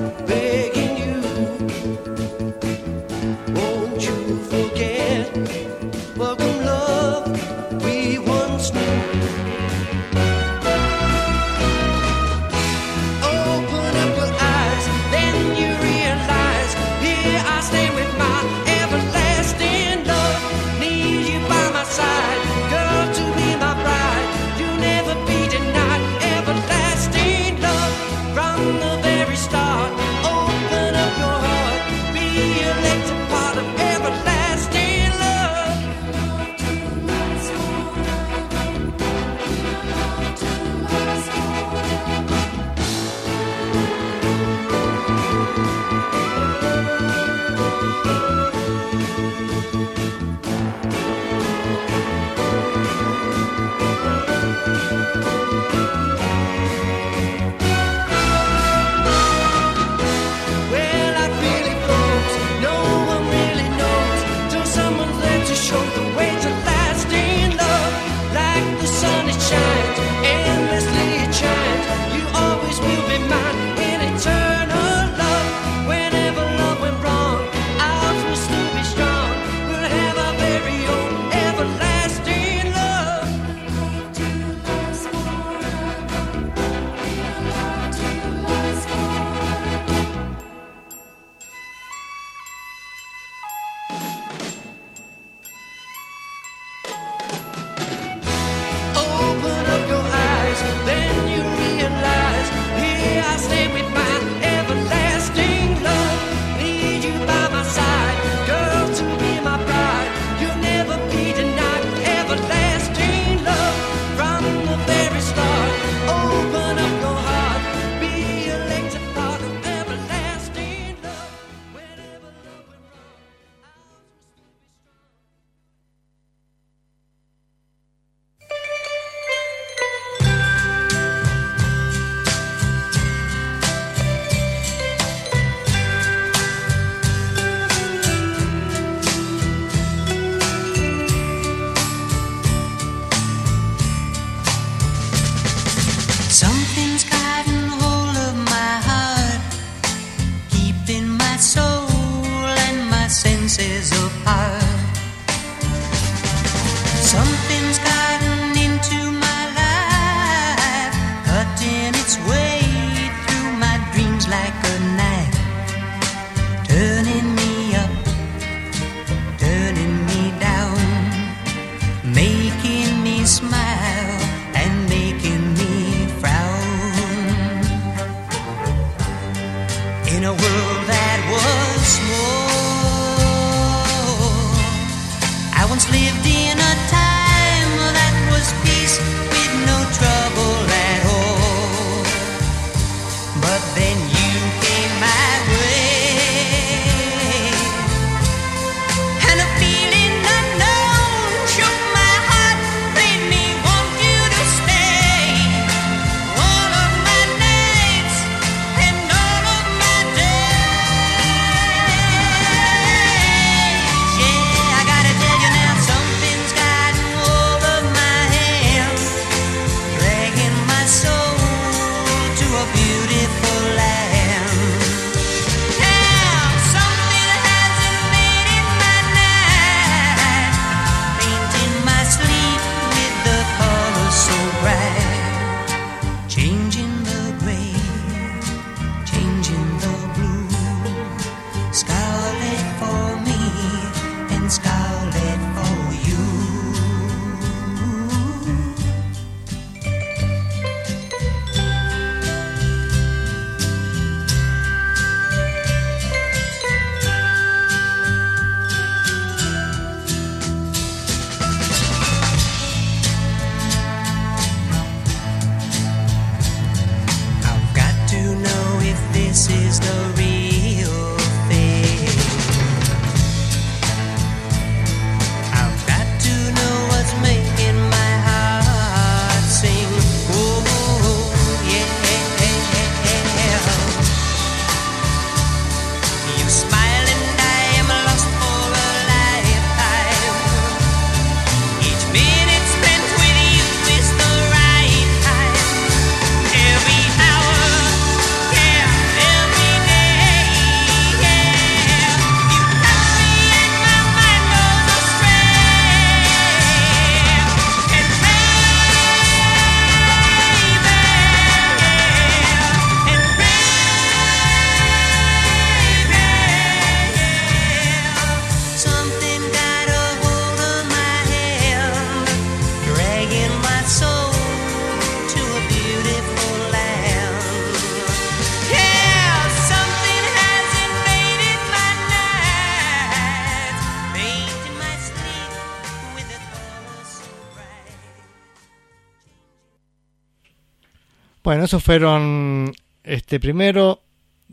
Esos fueron este primero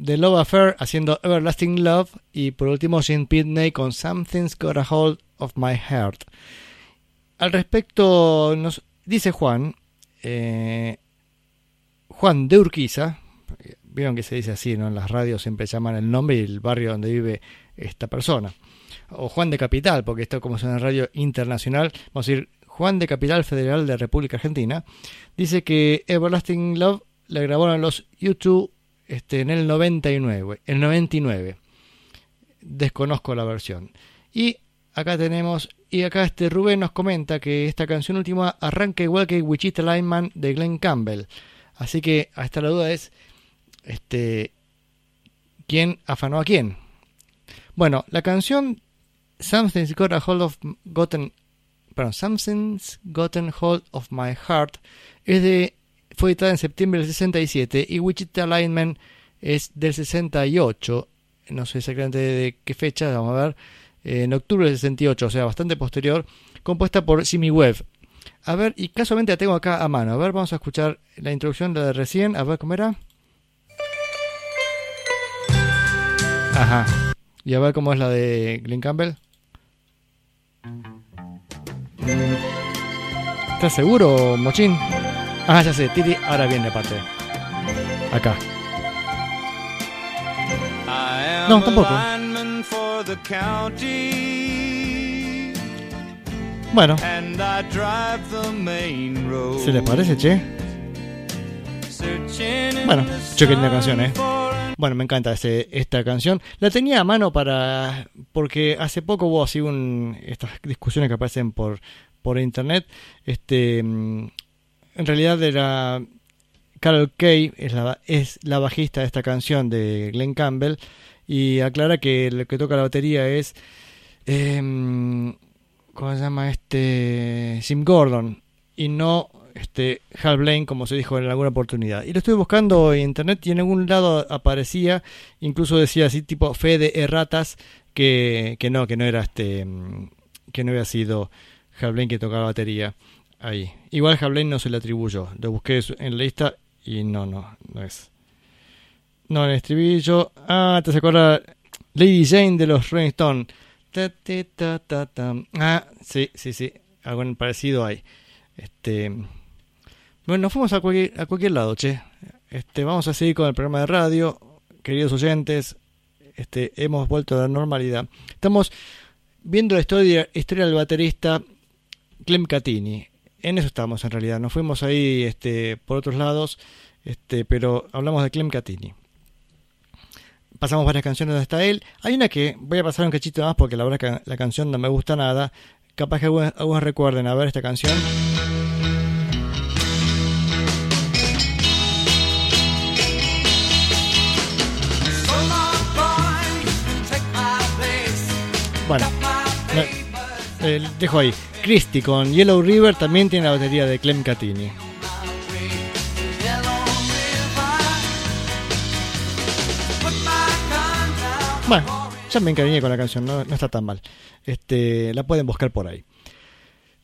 The Love Affair haciendo Everlasting Love y por último Jim Pitney con Something's Got a Hold of My Heart. Al respecto, nos dice Juan, eh, Juan de Urquiza, vieron que se dice así, ¿no? En las radios siempre llaman el nombre y el barrio donde vive esta persona. O Juan de Capital, porque esto como es una radio internacional, vamos a decir Juan de Capital Federal de República Argentina, dice que Everlasting Love la grabaron los YouTube este, en el 99, el 99. Desconozco la versión. Y acá tenemos, y acá este Rubén nos comenta que esta canción última arranca igual que Wichita Lineman de Glenn Campbell. Así que hasta la duda es, este, ¿quién afanó a quién? Bueno, la canción Something's Got a Hold of Gotten, perdón, Something's Gotten Hold of My Heart es de, fue editada en septiembre del 67 y Wichita Lineman es del 68, no sé exactamente de qué fecha, vamos a ver, eh, en octubre del 68, o sea, bastante posterior, compuesta por Jimmy Webb. A ver, y casualmente la tengo acá a mano. A ver, vamos a escuchar la introducción la de recién, a ver cómo era. Ajá. Y a ver cómo es la de Glenn Campbell. ¿Estás seguro, Mochín? Ah, ya sé, Titi, ahora viene parte. Acá. No, tampoco. Bueno. ¿Se les parece, che? Bueno, che, qué linda canción, ¿eh? Bueno, me encanta esta canción. La tenía a mano para... Porque hace poco hubo así un... Estas discusiones que aparecen por, por internet. Este... mm, En realidad era... Carol Kay es la, es la bajista de esta canción de Glenn Campbell. Y aclara que lo que toca la batería es... em, ¿Cómo se llama este? Jim Gordon. Y no este Hal Blaine como se dijo en alguna oportunidad. Y lo estoy buscando en internet y en algún lado aparecía, incluso decía así tipo fe de erratas que, que no, que no era este que no había sido Hal Blaine que tocaba batería ahí. Igual Hal Blaine no se le atribuyó. Lo busqué en la lista y no, no, no es. No, en el estribillo. Ah, te acuerdas Lady Jane de los Rolling Stones. Ah, sí, sí, sí. Algo parecido hay. Este. Bueno, nos fuimos a cualquier, a cualquier lado, che. Este, vamos a seguir con el programa de radio. Queridos oyentes, este, hemos vuelto a la normalidad. Estamos viendo la historia, historia del baterista Clem Catini. En eso estamos en realidad. Nos fuimos ahí este, por otros lados, este, pero hablamos de Clem Catini. Pasamos varias canciones está él. Hay una que voy a pasar un cachito más porque la verdad que la canción no me gusta nada. Capaz que algunos, algunos recuerden a ver esta canción. Bueno, eh, dejo ahí. Christy con Yellow River también tiene la batería de Clem Catini. Bueno, ya me encariñé con la canción, no, no está tan mal. Este, la pueden buscar por ahí.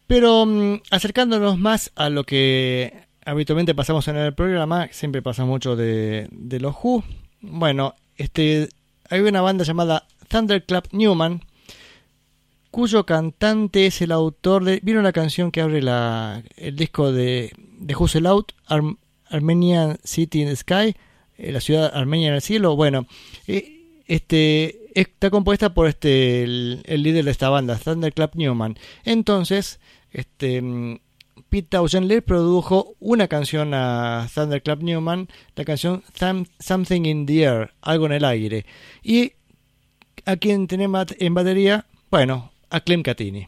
Pero mm, acercándonos más a lo que habitualmente pasamos en el programa, siempre pasa mucho de, de los Who. Bueno, este, hay una banda llamada Thunderclap Newman, cuyo cantante es el autor de. ¿Vieron la canción que abre la, el disco de, de It Out? Arm- Armenian City in the Sky, eh, la ciudad armenia en el cielo. Bueno, eh, este está compuesta por este el, el líder de esta banda, Thunderclap Newman. Entonces, este mm, Pete Townshend le produjo una canción a Thunderclap Newman, la canción Some- Something in the Air, algo en el aire. Y a quien tenemos en batería, bueno, a Clem Catini.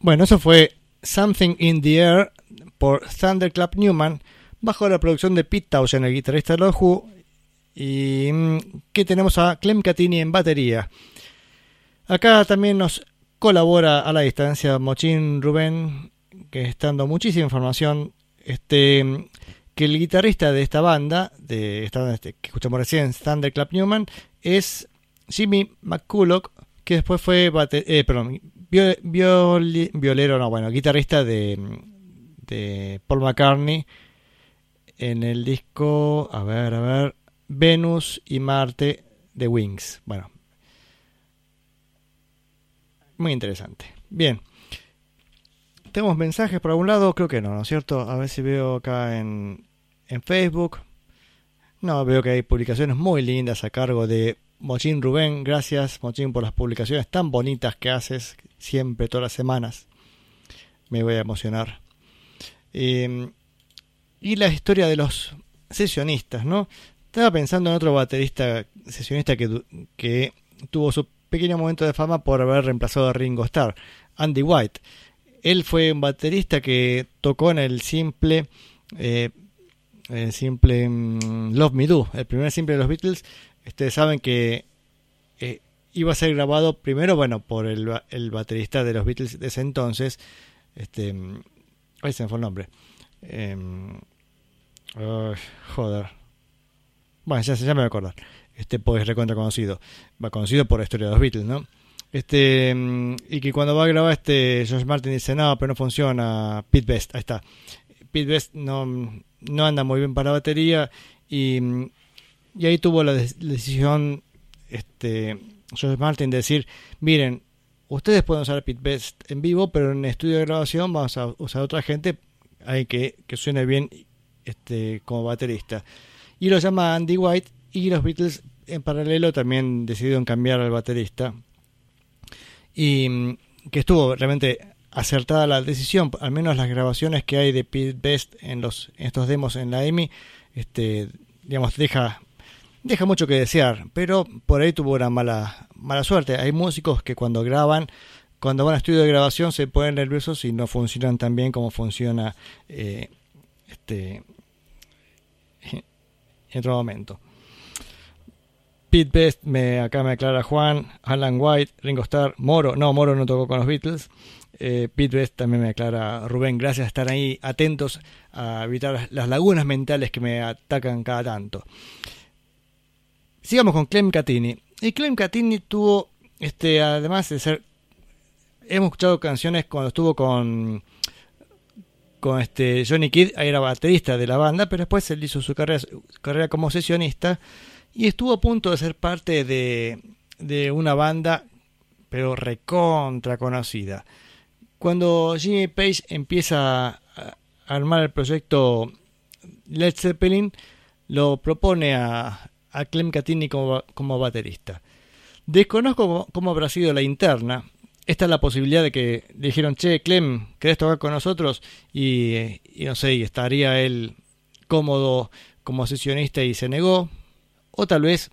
Bueno, eso fue Something in the Air por Thunderclap Newman, bajo la producción de Pete Townshend, el guitarrista de los y mm, que tenemos a Clem Catini en batería. Acá también nos colabora a la distancia Mochín Rubén, que está dando muchísima información. Este, que el guitarrista de esta banda, de esta banda este, que escuchamos recién, Thunderclap Newman, es Jimmy McCulloch, que después fue bate- eh, perdón, violero, no, bueno, guitarrista de, de Paul McCartney en el disco, a ver, a ver, Venus y Marte de Wings. Bueno, muy interesante. Bien. ¿Tenemos mensajes por algún lado? Creo que no, ¿no es cierto? A ver si veo acá en, en Facebook. No, veo que hay publicaciones muy lindas a cargo de Mochín Rubén. Gracias, Mochín, por las publicaciones tan bonitas que haces siempre, todas las semanas. Me voy a emocionar. Eh, y la historia de los sesionistas, ¿no? Estaba pensando en otro baterista sesionista que, que tuvo su pequeño momento de fama por haber reemplazado a Ringo Starr, Andy White. Él fue un baterista que tocó en el simple, eh, el simple mm, Love Me Do, el primer simple de los Beatles. Ustedes saben que eh, iba a ser grabado primero, bueno, por el, el baterista de los Beatles de ese entonces, este, ahí se me fue el nombre. Em, ay, joder. Bueno, ya, ya me voy a acordar. Este pues recontra conocido. Va conocido por la historia de los Beatles, ¿no? Este mm, y que cuando va a grabar este George Martin dice, "No, pero no funciona Pete Best." Ahí está. Pete Best no no anda muy bien para batería y y ahí tuvo la de- decisión este George Martin de decir, "Miren, ustedes pueden usar Pete Best en vivo, pero en estudio de grabación vamos a usar otra gente hay que, que suene bien este como baterista." Y lo llama Andy White y los Beatles en paralelo también decidieron cambiar al baterista y mm, que estuvo realmente acertada la decisión, al menos las grabaciones que hay de Pete Best en los en estos demos en la EMI, este digamos deja deja mucho que desear, pero por ahí tuvo una mala mala suerte. Hay músicos que cuando graban cuando van a estudio de grabación se ponen nerviosos y no funcionan tan bien como funciona eh, este en otro momento. Pete Best, me, acá me aclara Juan, Alan White, Ringo Starr, Moro, no, Moro no tocó con los Beatles. Eh, Pete Best también me aclara Rubén, gracias a estar ahí atentos a evitar las lagunas mentales que me atacan cada tanto. Sigamos con Clem Catini. Y Clem Catini tuvo, este, además de ser, hemos escuchado canciones cuando estuvo con con este Johnny Kidd, era baterista de la banda, pero después él hizo su carrera, carrera como sesionista y estuvo a punto de ser parte de, de una banda, pero recontra conocida. Cuando Jimmy Page empieza a armar el proyecto Led Zeppelin, lo propone a, a Clem Catini como, como baterista. Desconozco cómo, habrá sido la interna. Esta es la posibilidad de que dijeron, che, Clem, ¿querés tocar con nosotros? Y, eh, y no sé, y estaría él cómodo como sesionista y se negó. O tal vez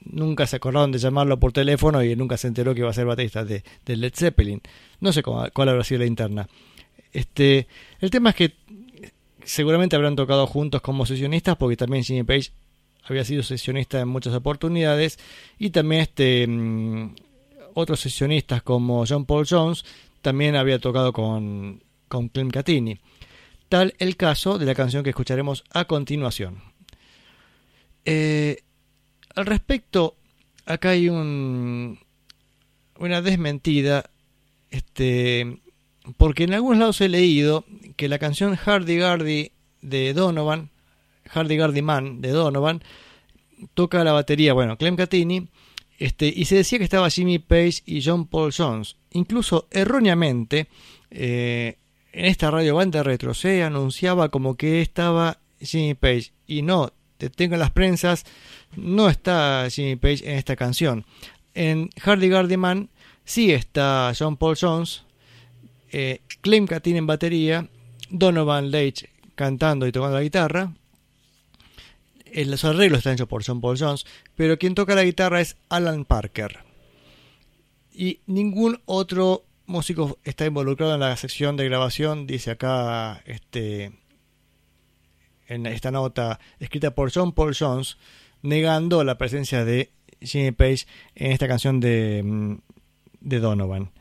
nunca se acordaron de llamarlo por teléfono y nunca se enteró que iba a ser baterista de, de Led Zeppelin. No sé cómo- cuál habrá sido la interna. Este, el tema es que seguramente habrán tocado juntos como sesionistas porque también Jimmy Page había sido sesionista en muchas oportunidades y también este mm, otros sesionistas como John Paul Jones también había tocado con, con Clem Catini. Tal el caso de la canción que escucharemos a continuación. Eh, al respecto, acá hay un, una desmentida, este, porque en algunos lados he leído que la canción Hardy Gardy de Donovan, Hardy Gardy Man de Donovan, toca la batería, bueno, Clem Catini, este, y se decía que estaba Jimmy Page y John Paul Jones. Incluso erróneamente, eh, en esta radio banda retro se anunciaba como que estaba Jimmy Page. Y no, te tengo en las prensas, no está Jimmy Page en esta canción. En Hardy Gardy Man sí está John Paul Jones, eh, Clem Catini en batería, Donovan Leitch cantando y tocando la guitarra. Los arreglos están hechos por John Paul Jones, pero quien toca la guitarra es Alan Parker. Y ningún otro músico está involucrado en la sección de grabación, dice acá este en esta nota escrita por John Paul Jones, negando la presencia de Jimmy Page en esta canción de, mm, de Donovan.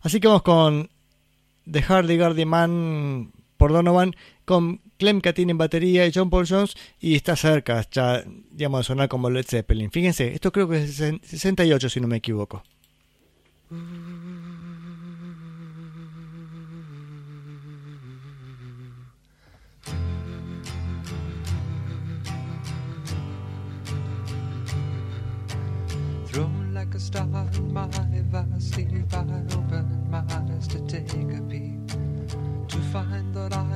Así que vamos con The Hardy Gardy Man por Donovan, con Clem Catine en batería John Paul Jones, y está cerca ya, digamos, de sonar como Led Zeppelin. Fíjense, esto creo que es 68 si no me equivoco. Like a star in my vast sleep, I opened my eyes to take a peep. To find that I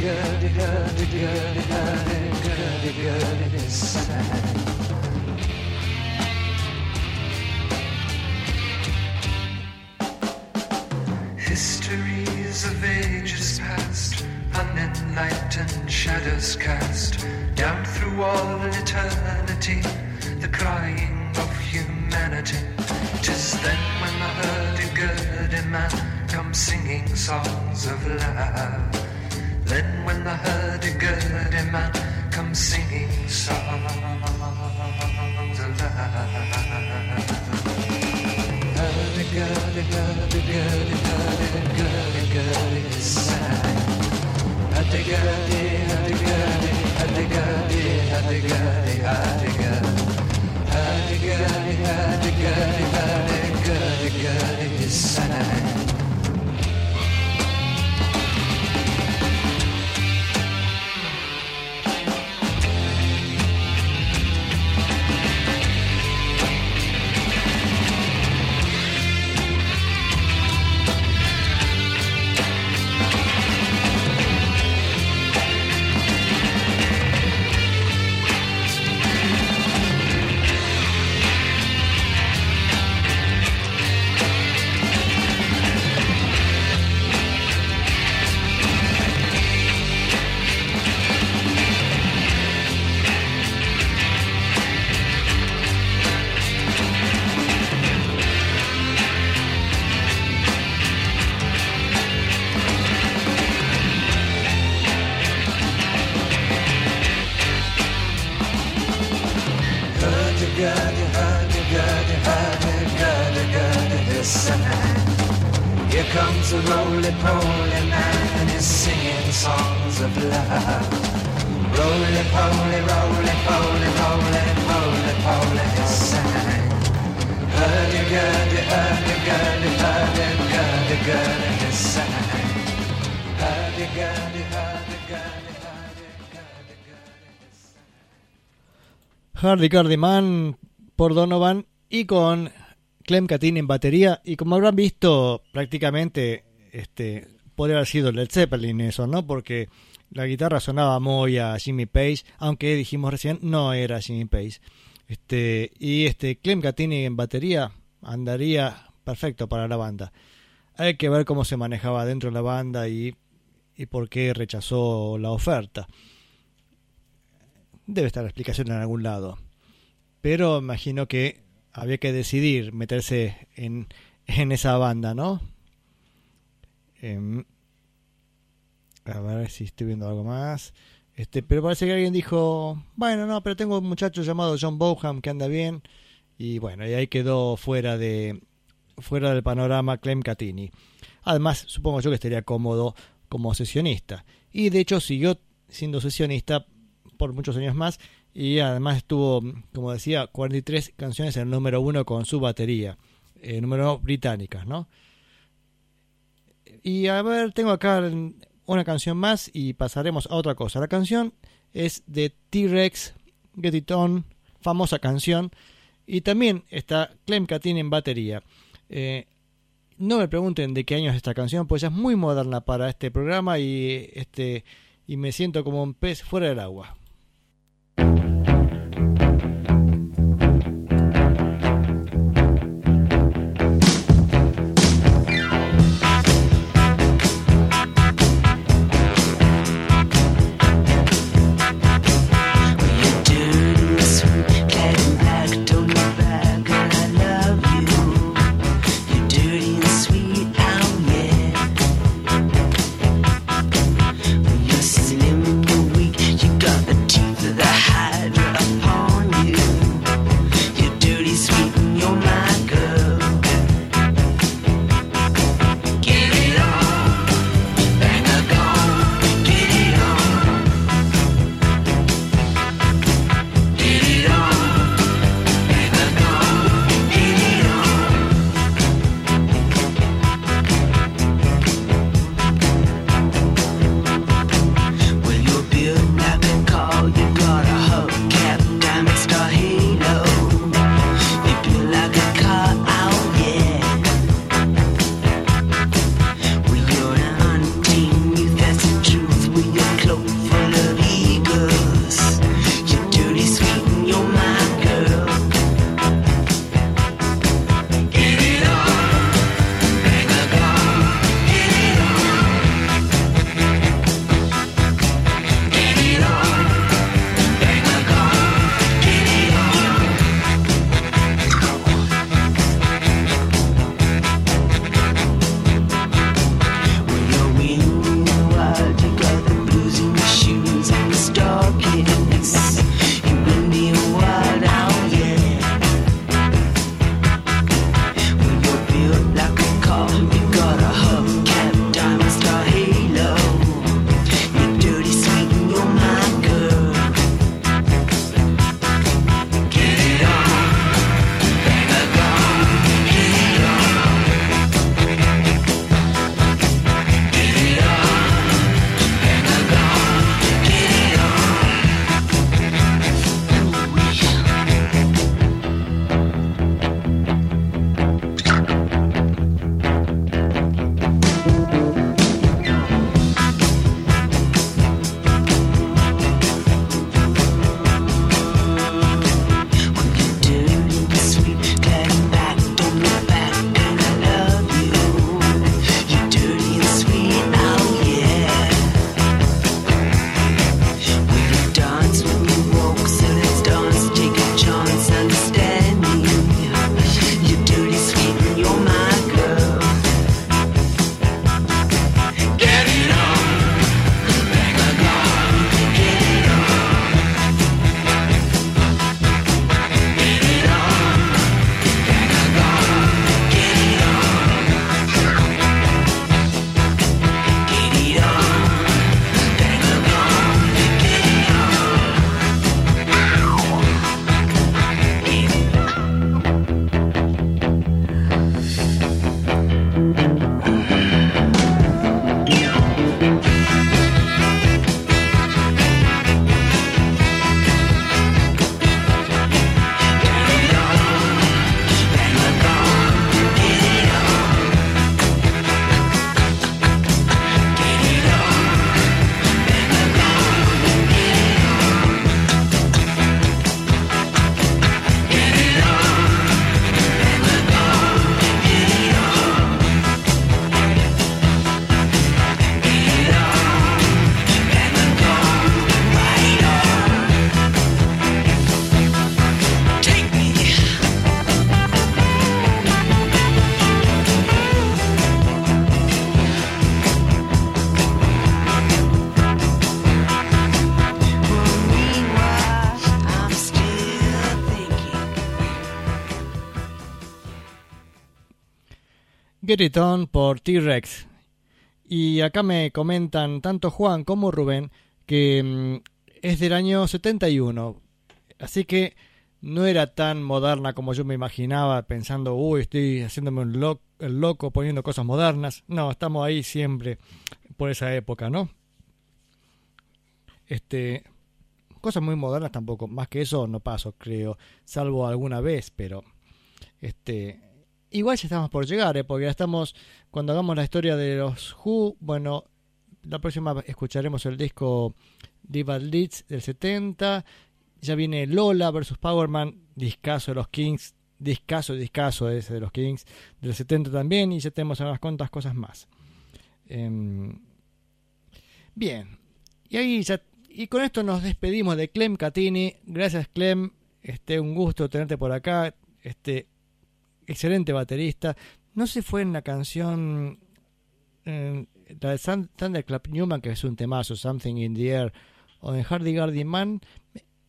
Hurdy-gurdy, sad. Histories of ages past, unenlightened shadows cast down through all eternity, the crying of humanity. Tis then when the hurdy-gurdy man comes singing songs of love. Then when I hurdy-gurdy man comes singing songs alive. Heard Hurdy-gurdy, heard a good, heard a good, good sigh. Had a good, had a good, had a good, had a good, had a. Hardy Cardi Man por Donovan y con Clem Catine en batería. Y como habrán visto, prácticamente este, podría haber sido Led Zeppelin eso, ¿no? Porque la guitarra sonaba muy a Jimmy Page, aunque dijimos recién no era Jimmy Page. Este, y este Clem Catine en batería andaría perfecto para la banda. Hay que ver cómo se manejaba dentro de la banda y, y por qué rechazó la oferta. Debe estar la explicación en algún lado. Pero imagino que había que decidir meterse en, en esa banda, ¿no? Em, a ver si estoy viendo algo más. Este, pero parece que alguien dijo, bueno, no, pero tengo un muchacho llamado John Boham que anda bien. Y bueno, y ahí quedó fuera de fuera del panorama Clem Catini. Además, supongo yo que estaría cómodo como sesionista. Y de hecho siguió siendo sesionista por muchos años más y además estuvo, como decía, 43 canciones en el número uno con su batería, eh, número británicas, ¿no? Y a ver, tengo acá una canción más y pasaremos a otra cosa. La canción es de T-Rex, Get It On, famosa canción, y también está Clem Catine en batería. Eh, no me pregunten de qué año es esta canción, pues ya es muy moderna para este programa y, este, y me siento como un pez fuera del agua. Thank you. Por T-Rex. Y acá me comentan tanto Juan como Rubén que mm, es del año 71. Así que no era tan moderna como yo me imaginaba, pensando, uy, estoy haciéndome un el loco poniendo cosas modernas. No, estamos ahí siempre por esa época, ¿no? Este, cosas muy modernas tampoco, más que eso no paso, creo, salvo alguna vez, pero este igual ya estamos por llegar, ¿eh? porque ya estamos cuando hagamos la historia de los Who, bueno, la próxima escucharemos el disco Diva Leeds del 70, ya viene Lola versus Powerman, discaso de los Kings, discaso, discaso ese de los Kings del 70 también, y ya tenemos unas cuantas cosas más. Em, bien, y ahí ya, y con esto nos despedimos de Clem Catini. Gracias Clem, este, un gusto tenerte por acá, este, excelente baterista. No se fue en la canción, eh, la de Thunderclap Newman, que es un temazo, Something in the Air, o en Hardy Guardian Man.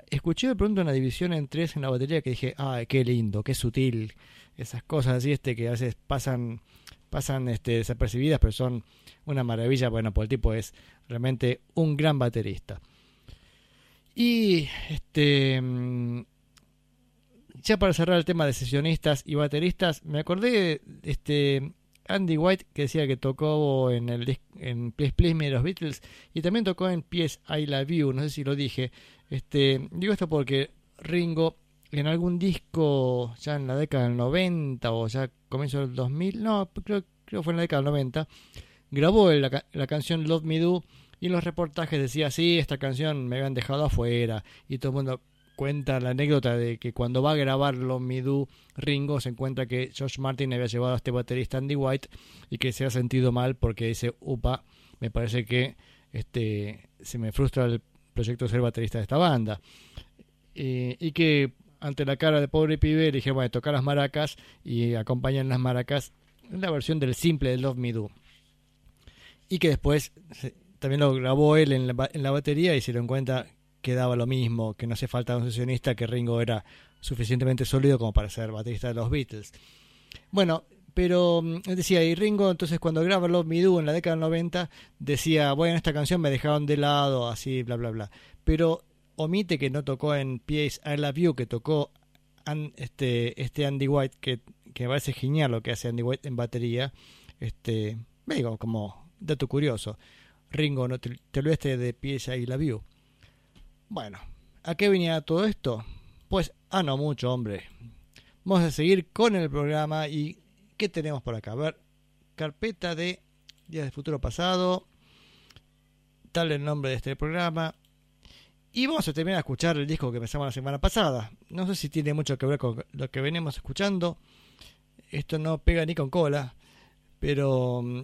Escuché de pronto una división en tres en la batería que dije, ay, qué lindo, qué sutil. Esas cosas así, este, que a veces pasan, pasan este, desapercibidas, pero son una maravilla. Bueno, pues el tipo es realmente un gran baterista. Y este mm, ya para cerrar el tema de sesionistas y bateristas, me acordé de este Andy White que decía que tocó en el en Please Please Me de los Beatles y también tocó en P.S. I Love You, no sé si lo dije. Este, digo esto porque Ringo en algún disco ya en la década del 90 o ya comienzo del 2000, no, creo, creo fue en la década del 90, grabó la, la canción Love Me Do y en los reportajes decía, sí, esta canción me habían dejado afuera y todo el mundo cuenta la anécdota de que cuando va a grabar Love Me Do, Ringo se encuentra que George Martin había llevado a este baterista Andy White y que se ha sentido mal porque dice, upa, me parece que este se me frustra el proyecto de ser baterista de esta banda. Y que ante la cara de pobre pibe le dije, bueno, tocar las maracas y acompañan las maracas en la versión del simple de Love Me Do. Y que después también lo grabó él en la, en la batería y se lo encuentra que daba lo mismo, que no hace falta un sesionista, que Ringo era suficientemente sólido como para ser baterista de los Beatles. Bueno, pero mm, decía, y Ringo entonces cuando graba Love Me Do en la década del 90 decía, bueno, esta canción me dejaron de lado, así, bla, bla, bla. Pero omite que no tocó en P.A.'s I Love You, que tocó este, este Andy White, que, que me parece genial lo que hace Andy White en batería. Este, digo, como dato curioso. Ringo, no te, te olvidaste de P.A.'s I Love You. Bueno, ¿a qué venía todo esto? Pues, ah, no mucho, hombre. Vamos a seguir con el programa y ¿qué tenemos por acá? A ver, carpeta de Días de Futuro Pasado, tal el nombre de este programa. Y vamos a terminar a escuchar el disco que empezamos la semana pasada. No sé si tiene mucho que ver con lo que venimos escuchando. Esto no pega ni con cola, pero mm,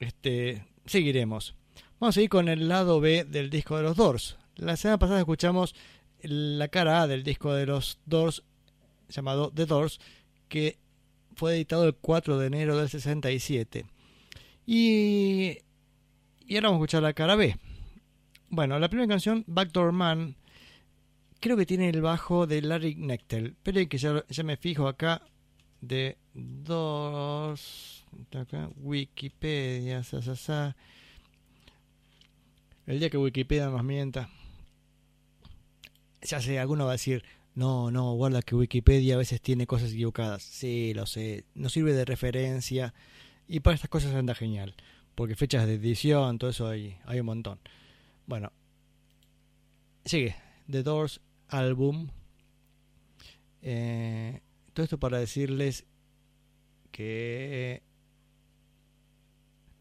este seguiremos. Vamos a seguir con el lado B del disco de los Doors. La semana pasada escuchamos la cara A del disco de los Doors llamado The Doors, que fue editado el 4 de enero del 67. Y, y ahora vamos a escuchar la cara B. Bueno, la primera canción, Backdoor Man, creo que tiene el bajo de Larry Nectel. Pero que ya, ya me fijo acá de dos acá, Wikipedia, sa, sa, sa. El día que Wikipedia nos mienta. Ya sé, alguno va a decir, no, no, guarda que Wikipedia a veces tiene cosas equivocadas. Sí, lo sé. No sirve de referencia. Y para estas cosas anda genial. Porque fechas de edición, todo eso hay, hay un montón. Bueno. Sigue. The Doors Album. Eh, todo esto para decirles que...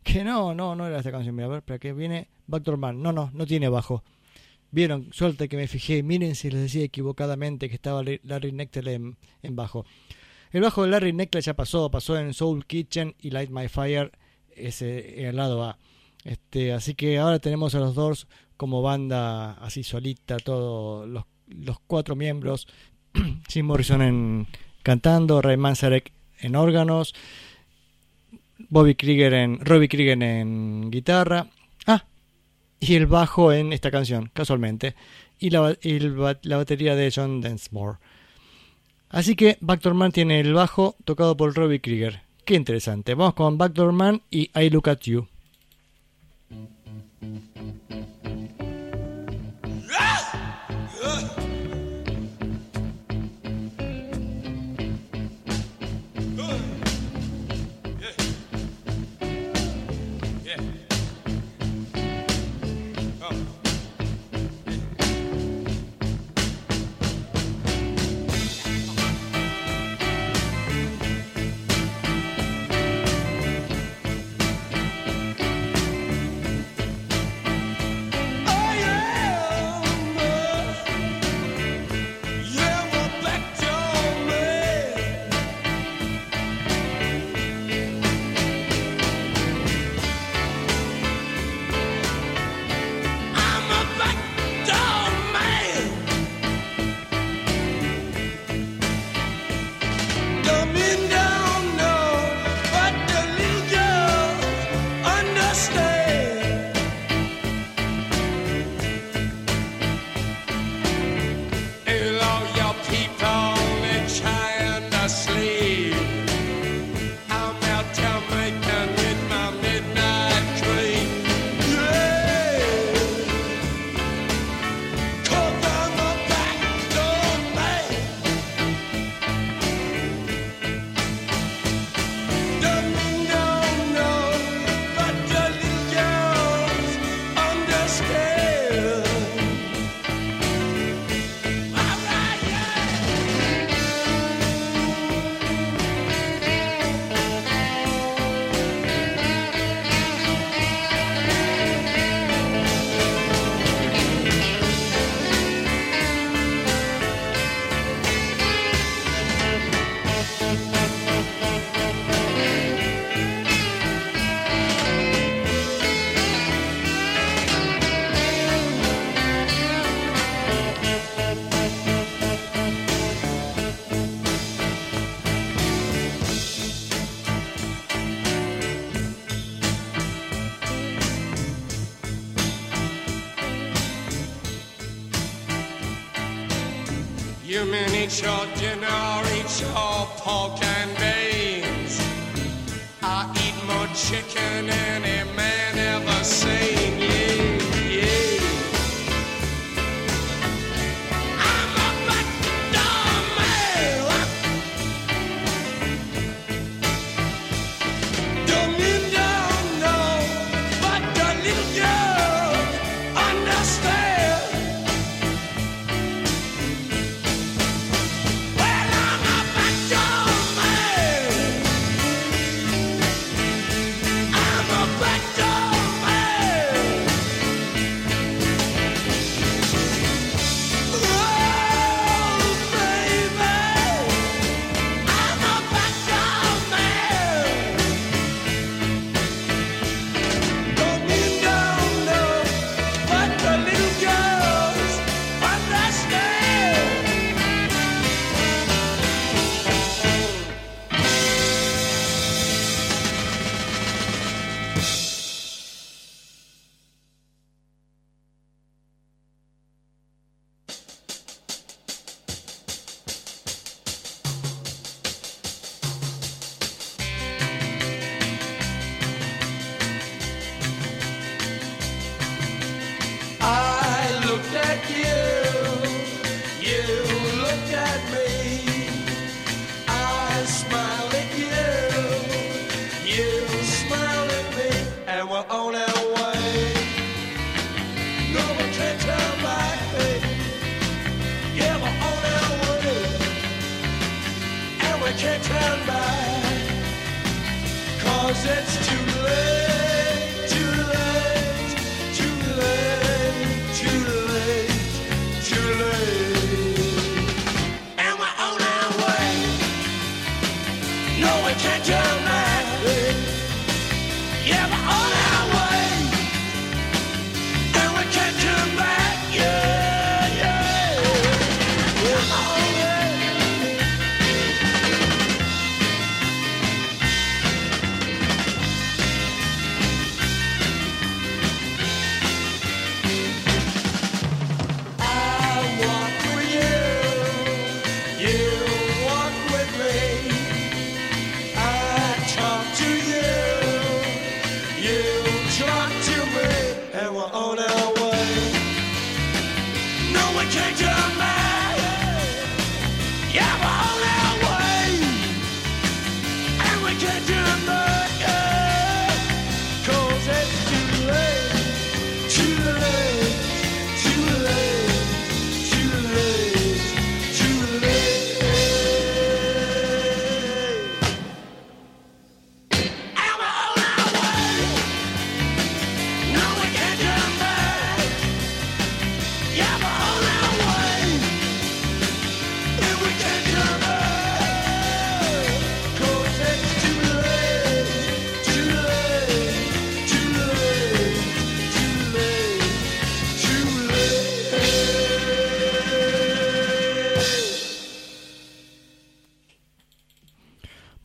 Que no, no, no era esta canción. Mira, a ver, para que viene Backdoor Man. No, no, no tiene bajo. Vieron, suerte que me fijé. Miren si les decía equivocadamente que estaba Larry Nectar en, en bajo. El bajo de Larry Nectar ya pasó, pasó en Soul Kitchen y Light My Fire, ese el lado A. Este, así que ahora tenemos a los Doors como banda así solita, todos los, los cuatro miembros. [clears throat] Jim Morrison en, cantando, Ray Manzarek en órganos, Bobby Krieger en, Robbie Krieger en guitarra. Ah, y el bajo en esta canción, casualmente. Y la, la batería de John Densmore. Así que Backdoor Man tiene el bajo tocado por Robbie Krieger. Qué interesante. Vamos con Backdoor Man y I Look at You.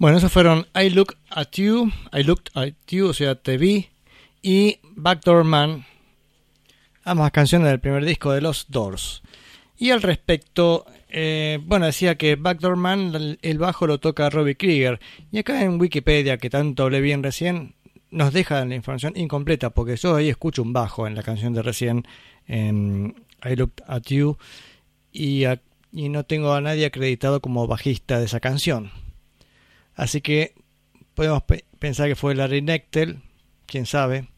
Bueno, esos fueron I Look at You, I Looked at You, o sea, te vi, y Backdoor Man, ambas canciones del primer disco de los Doors. Y al respecto, eh, bueno, decía que Backdoor Man, el- bajo lo toca Robbie Krieger. Y acá en Wikipedia, que tanto hablé bien recién, nos deja la información incompleta, porque yo ahí escucho un bajo en la canción de recién, en I Looked at You, y no tengo a nadie acreditado como bajista de esa canción. Así que podemos pe- pensar que fue Larry Nectel, quién sabe,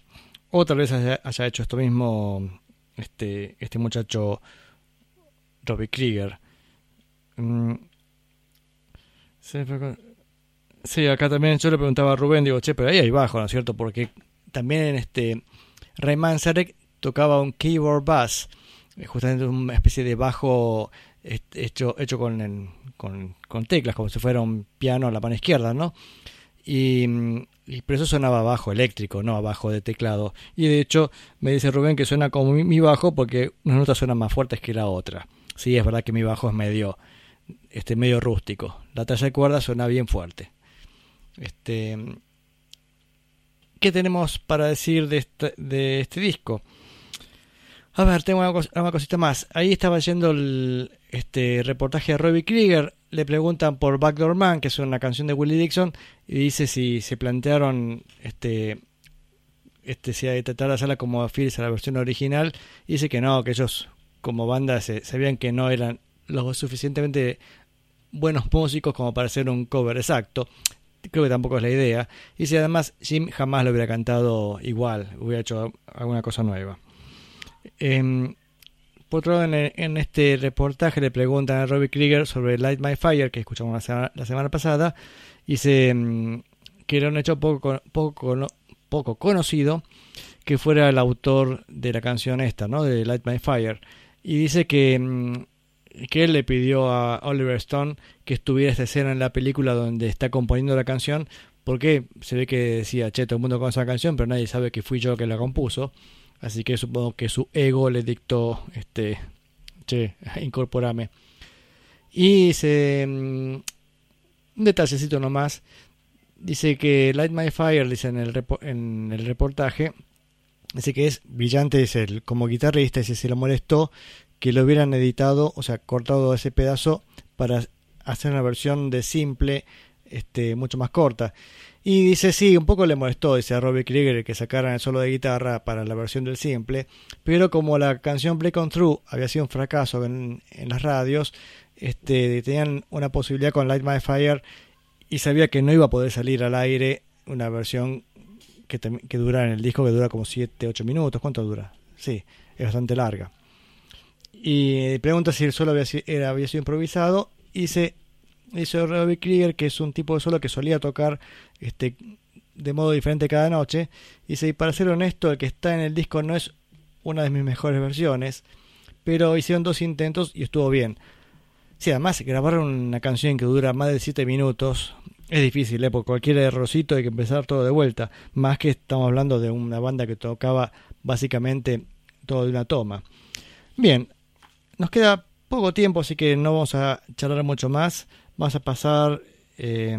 o tal vez haya, haya hecho esto mismo este, este muchacho Robbie Krieger. Mm. Sí, acá también yo le preguntaba a Rubén, digo, che, pero ahí hay bajo, ¿no es cierto? Porque también en este Ray Manzarek tocaba un keyboard bass, eh, justamente una especie de bajo hecho, hecho con, con, con teclas, como si fuera un piano a la mano izquierda, ¿no? Y, mm, y por eso sonaba bajo eléctrico, no bajo de teclado. Y de hecho me dice Rubén que suena como mi, bajo porque una nota suena más fuertes que la otra. Sí, es verdad que mi bajo es medio, este, medio rústico. La talla de cuerda suena bien fuerte. Este, ¿Qué tenemos para decir de este, de este disco? A ver, tengo una cosita más. Ahí estaba yendo el este reportaje de Robbie Krieger. Le preguntan por Backdoor Man, que es una canción de Willie Dixon, y dice si se plantearon este este si que tratar de hacerla como fieles a la versión original. Y dice que no, que ellos como banda se, sabían que no eran lo suficientemente buenos músicos como para hacer un cover exacto. Creo que tampoco es la idea. Y si además Jim jamás lo hubiera cantado igual, hubiera hecho alguna cosa nueva. Em, por otro lado, en, este reportaje le preguntan a Robbie Krieger sobre Light My Fire, que escuchamos la semana, pasada, y dice mm, que era un hecho poco, poco, poco conocido que fuera el autor de la canción esta, ¿no? De Light My Fire. Y dice que, mm, que él le pidió a Oliver Stone que estuviera esta escena en la película donde está componiendo la canción, porque se ve que decía, che, todo el mundo conoce la canción, pero nadie sabe que fui yo que la compuso. Así que supongo que su ego le dictó, este, che, [laughs] incorporame. Y se, mm, un detallecito nomás, dice que Light My Fire, dice en el, en el reportaje, dice que es brillante, dice él, como guitarrista, dice se lo molestó que lo hubieran editado, o sea, cortado ese pedazo para hacer una versión de simple, este, mucho más corta. Y dice, sí, un poco le molestó, dice a Robbie Krieger, que sacaran el solo de guitarra para la versión del simple, pero como la canción Break On Through había sido un fracaso en, en las radios, este, tenían una posibilidad con Light My Fire y sabía que no iba a poder salir al aire una versión que, tem- que dura en el disco, que dura como 7, 8 minutos. ¿Cuánto dura? Sí, es bastante larga. Y pregunta si el solo había, era, había sido improvisado. Y se dice Robbie Krieger, que es un tipo de solo que solía tocar este, de modo diferente cada noche. Y para ser honesto, el que está en el disco no es una de mis mejores versiones, pero hicieron dos intentos y estuvo bien. Sí, además grabar una canción que dura más de 7 minutos es difícil, ¿eh? porque cualquier errorcito hay que empezar todo de vuelta. Más que estamos hablando de una banda que tocaba básicamente todo de una toma. Bien, nos queda poco tiempo, así que no vamos a charlar mucho más. Vamos a pasar eh,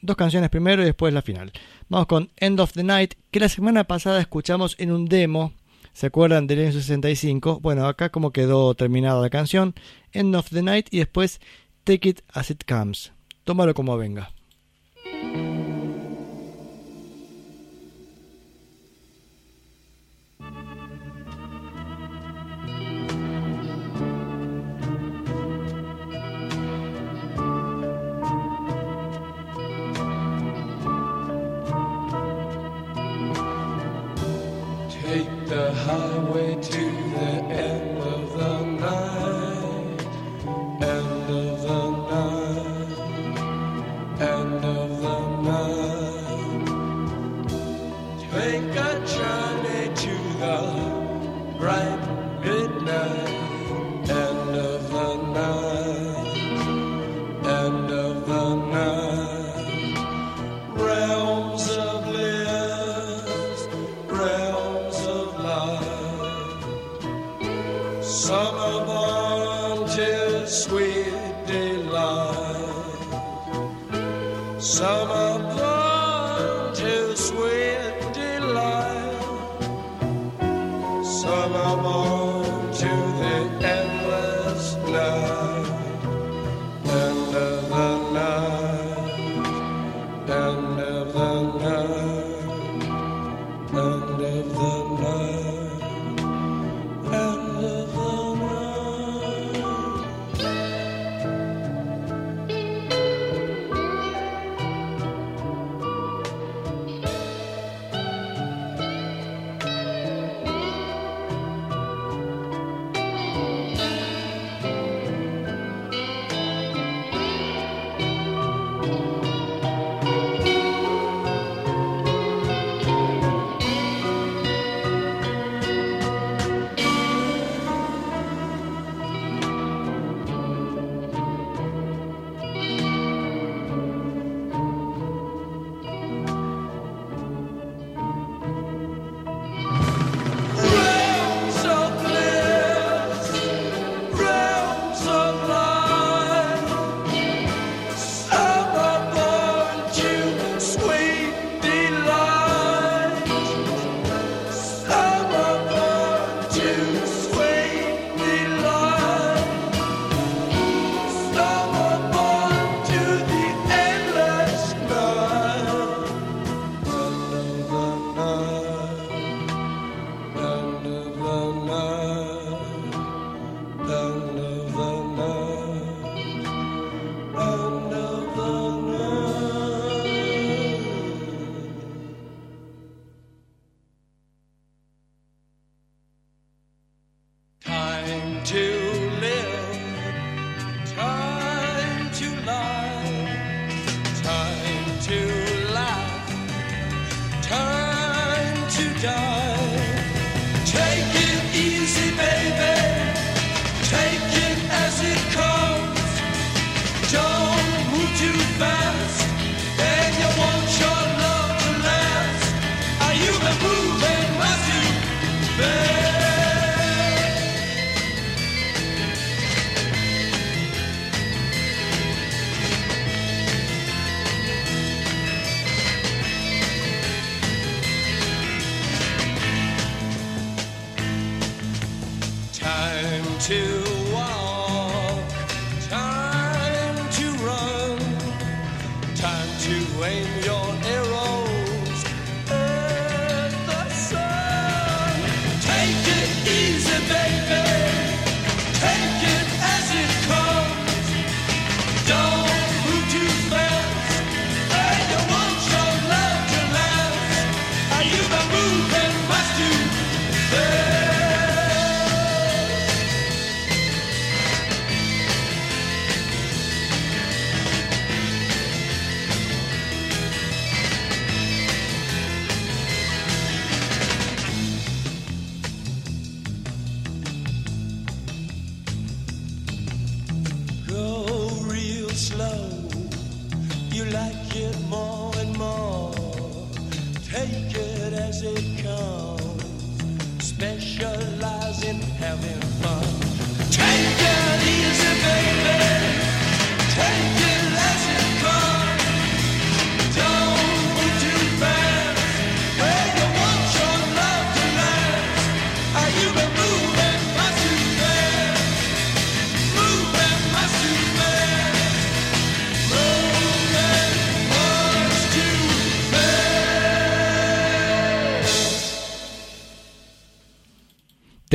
dos canciones primero y después la final. Vamos con End of the Night, que la semana pasada escuchamos en un demo. ¿Se acuerdan del año 65? Bueno, acá como quedó terminada la canción. End of the Night y después Take It As It Comes. Tómalo como venga. Take a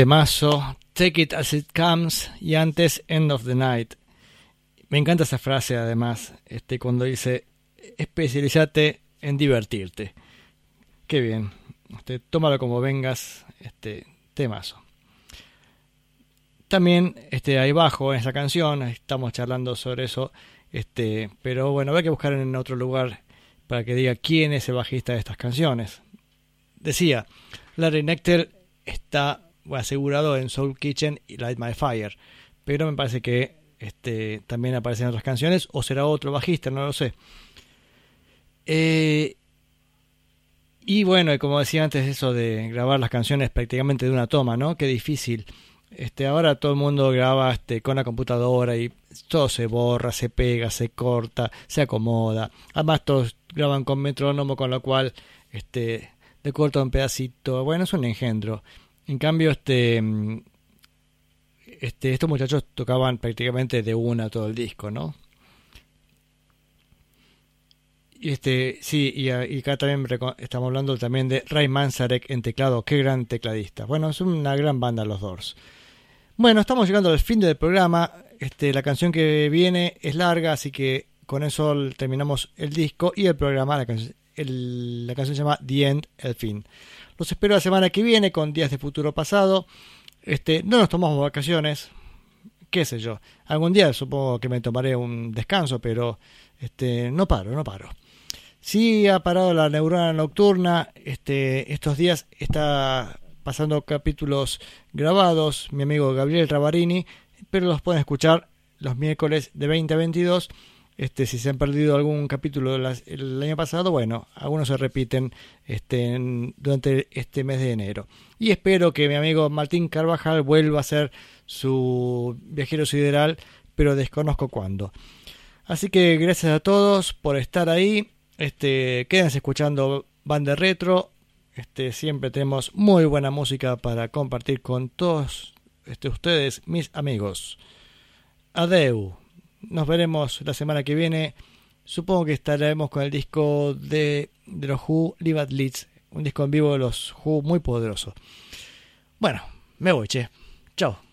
Temazo, Take It As It Comes y antes End of the Night. Me encanta esa frase además, este, cuando dice especializate en divertirte. Qué bien, este, tómalo como vengas, este, temazo. También este, ahí bajo en esa canción, estamos charlando sobre eso, este, pero bueno, hay que buscar en otro lugar para que diga quién es el bajista de estas canciones. Decía, Larry Nectar está asegurado en Soul Kitchen y Light My Fire, pero me parece que este, también aparece en otras canciones, o será otro bajista, no lo sé. Eh, y bueno, como decía antes, eso de grabar las canciones prácticamente de una toma, ¿no? Qué difícil. Este, ahora todo el mundo graba este, con la computadora y todo se borra, se pega, se corta, se acomoda. Además todos graban con metrónomo, con lo cual este, le corta un pedacito. Bueno, es un engendro. En cambio, este, mm, este, estos muchachos tocaban prácticamente de una todo el disco, ¿no? Y este, sí, y, a- y acá también estamos hablando también de Ray Manzarek en teclado, qué gran tecladista. Bueno, es una gran banda los Doors. Bueno, estamos llegando al fin del programa. Este, la canción que viene es larga, así que con eso terminamos el disco y el programa. La, canción- el- la canción se llama The End, el fin. Los espero la semana que viene con Días de Futuro Pasado. Este, no nos tomamos vacaciones, qué sé yo. Algún día supongo que me tomaré un descanso, pero este, no paro, no paro. Sí ha parado la neurona nocturna. Este, estos días está pasando capítulos grabados, mi amigo Gabriel Ravarini, pero los pueden escuchar los miércoles de 20 a 22. Este, si se han perdido algún capítulo el año pasado, bueno, algunos se repiten este, durante este mes de enero. Y espero que mi amigo Martín Carvajal vuelva a ser su viajero sideral, pero desconozco cuándo. Así que gracias a todos por estar ahí. Este, quédense escuchando Banda Retro. Este, siempre tenemos muy buena música para compartir con todos este, ustedes, mis amigos. Adeu. Nos veremos la semana que viene. Supongo que estaremos con el disco de, de los Who, Live at Leeds. Un disco en vivo de los Who muy poderoso. Bueno, me voy, che. Chao.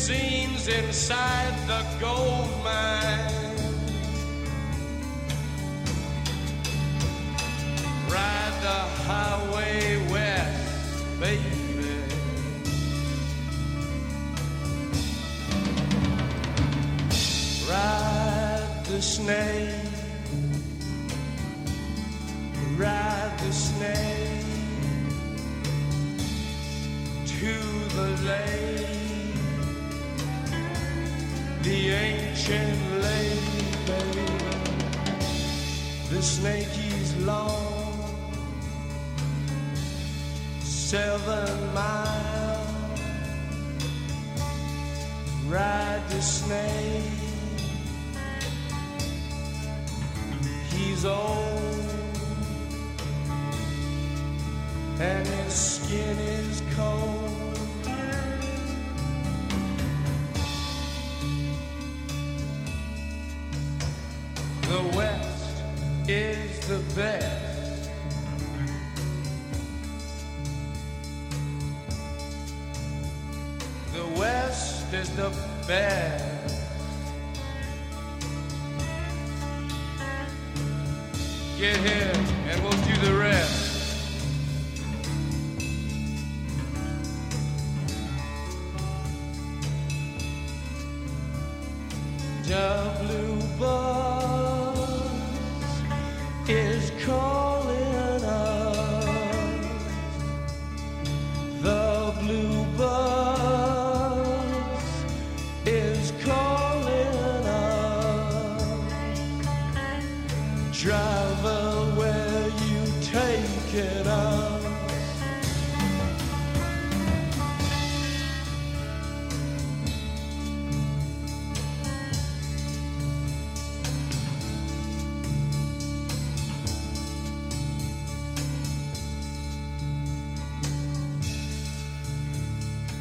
scenes inside the gold mine. Ride the highway west, baby. Ride the snake. the ancient lady. The snake is long, seven miles. Ride the snake. He's old, and his skin is cold. Get hit.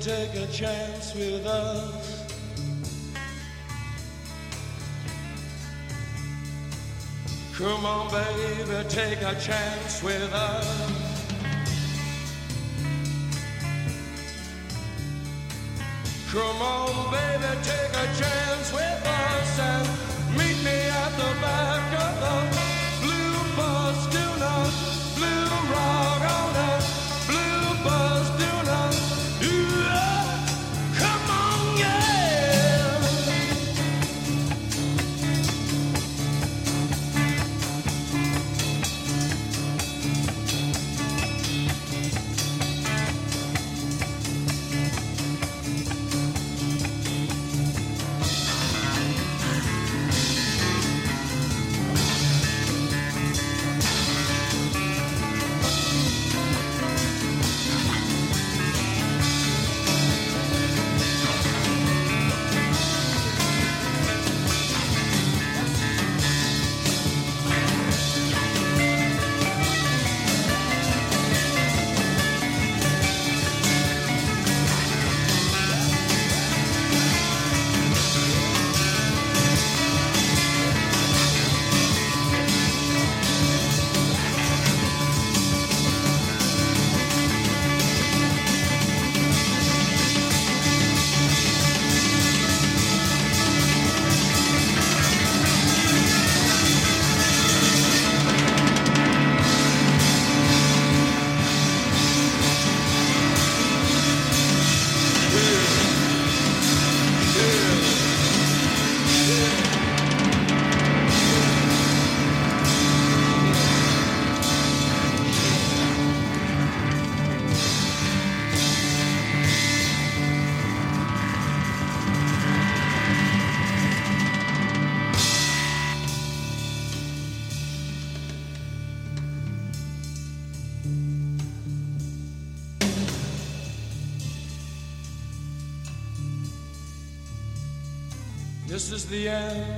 take a chance with us. Come on, baby, take a chance with us. Come on, baby, take a chance with us and meet me at the back of the This is the end,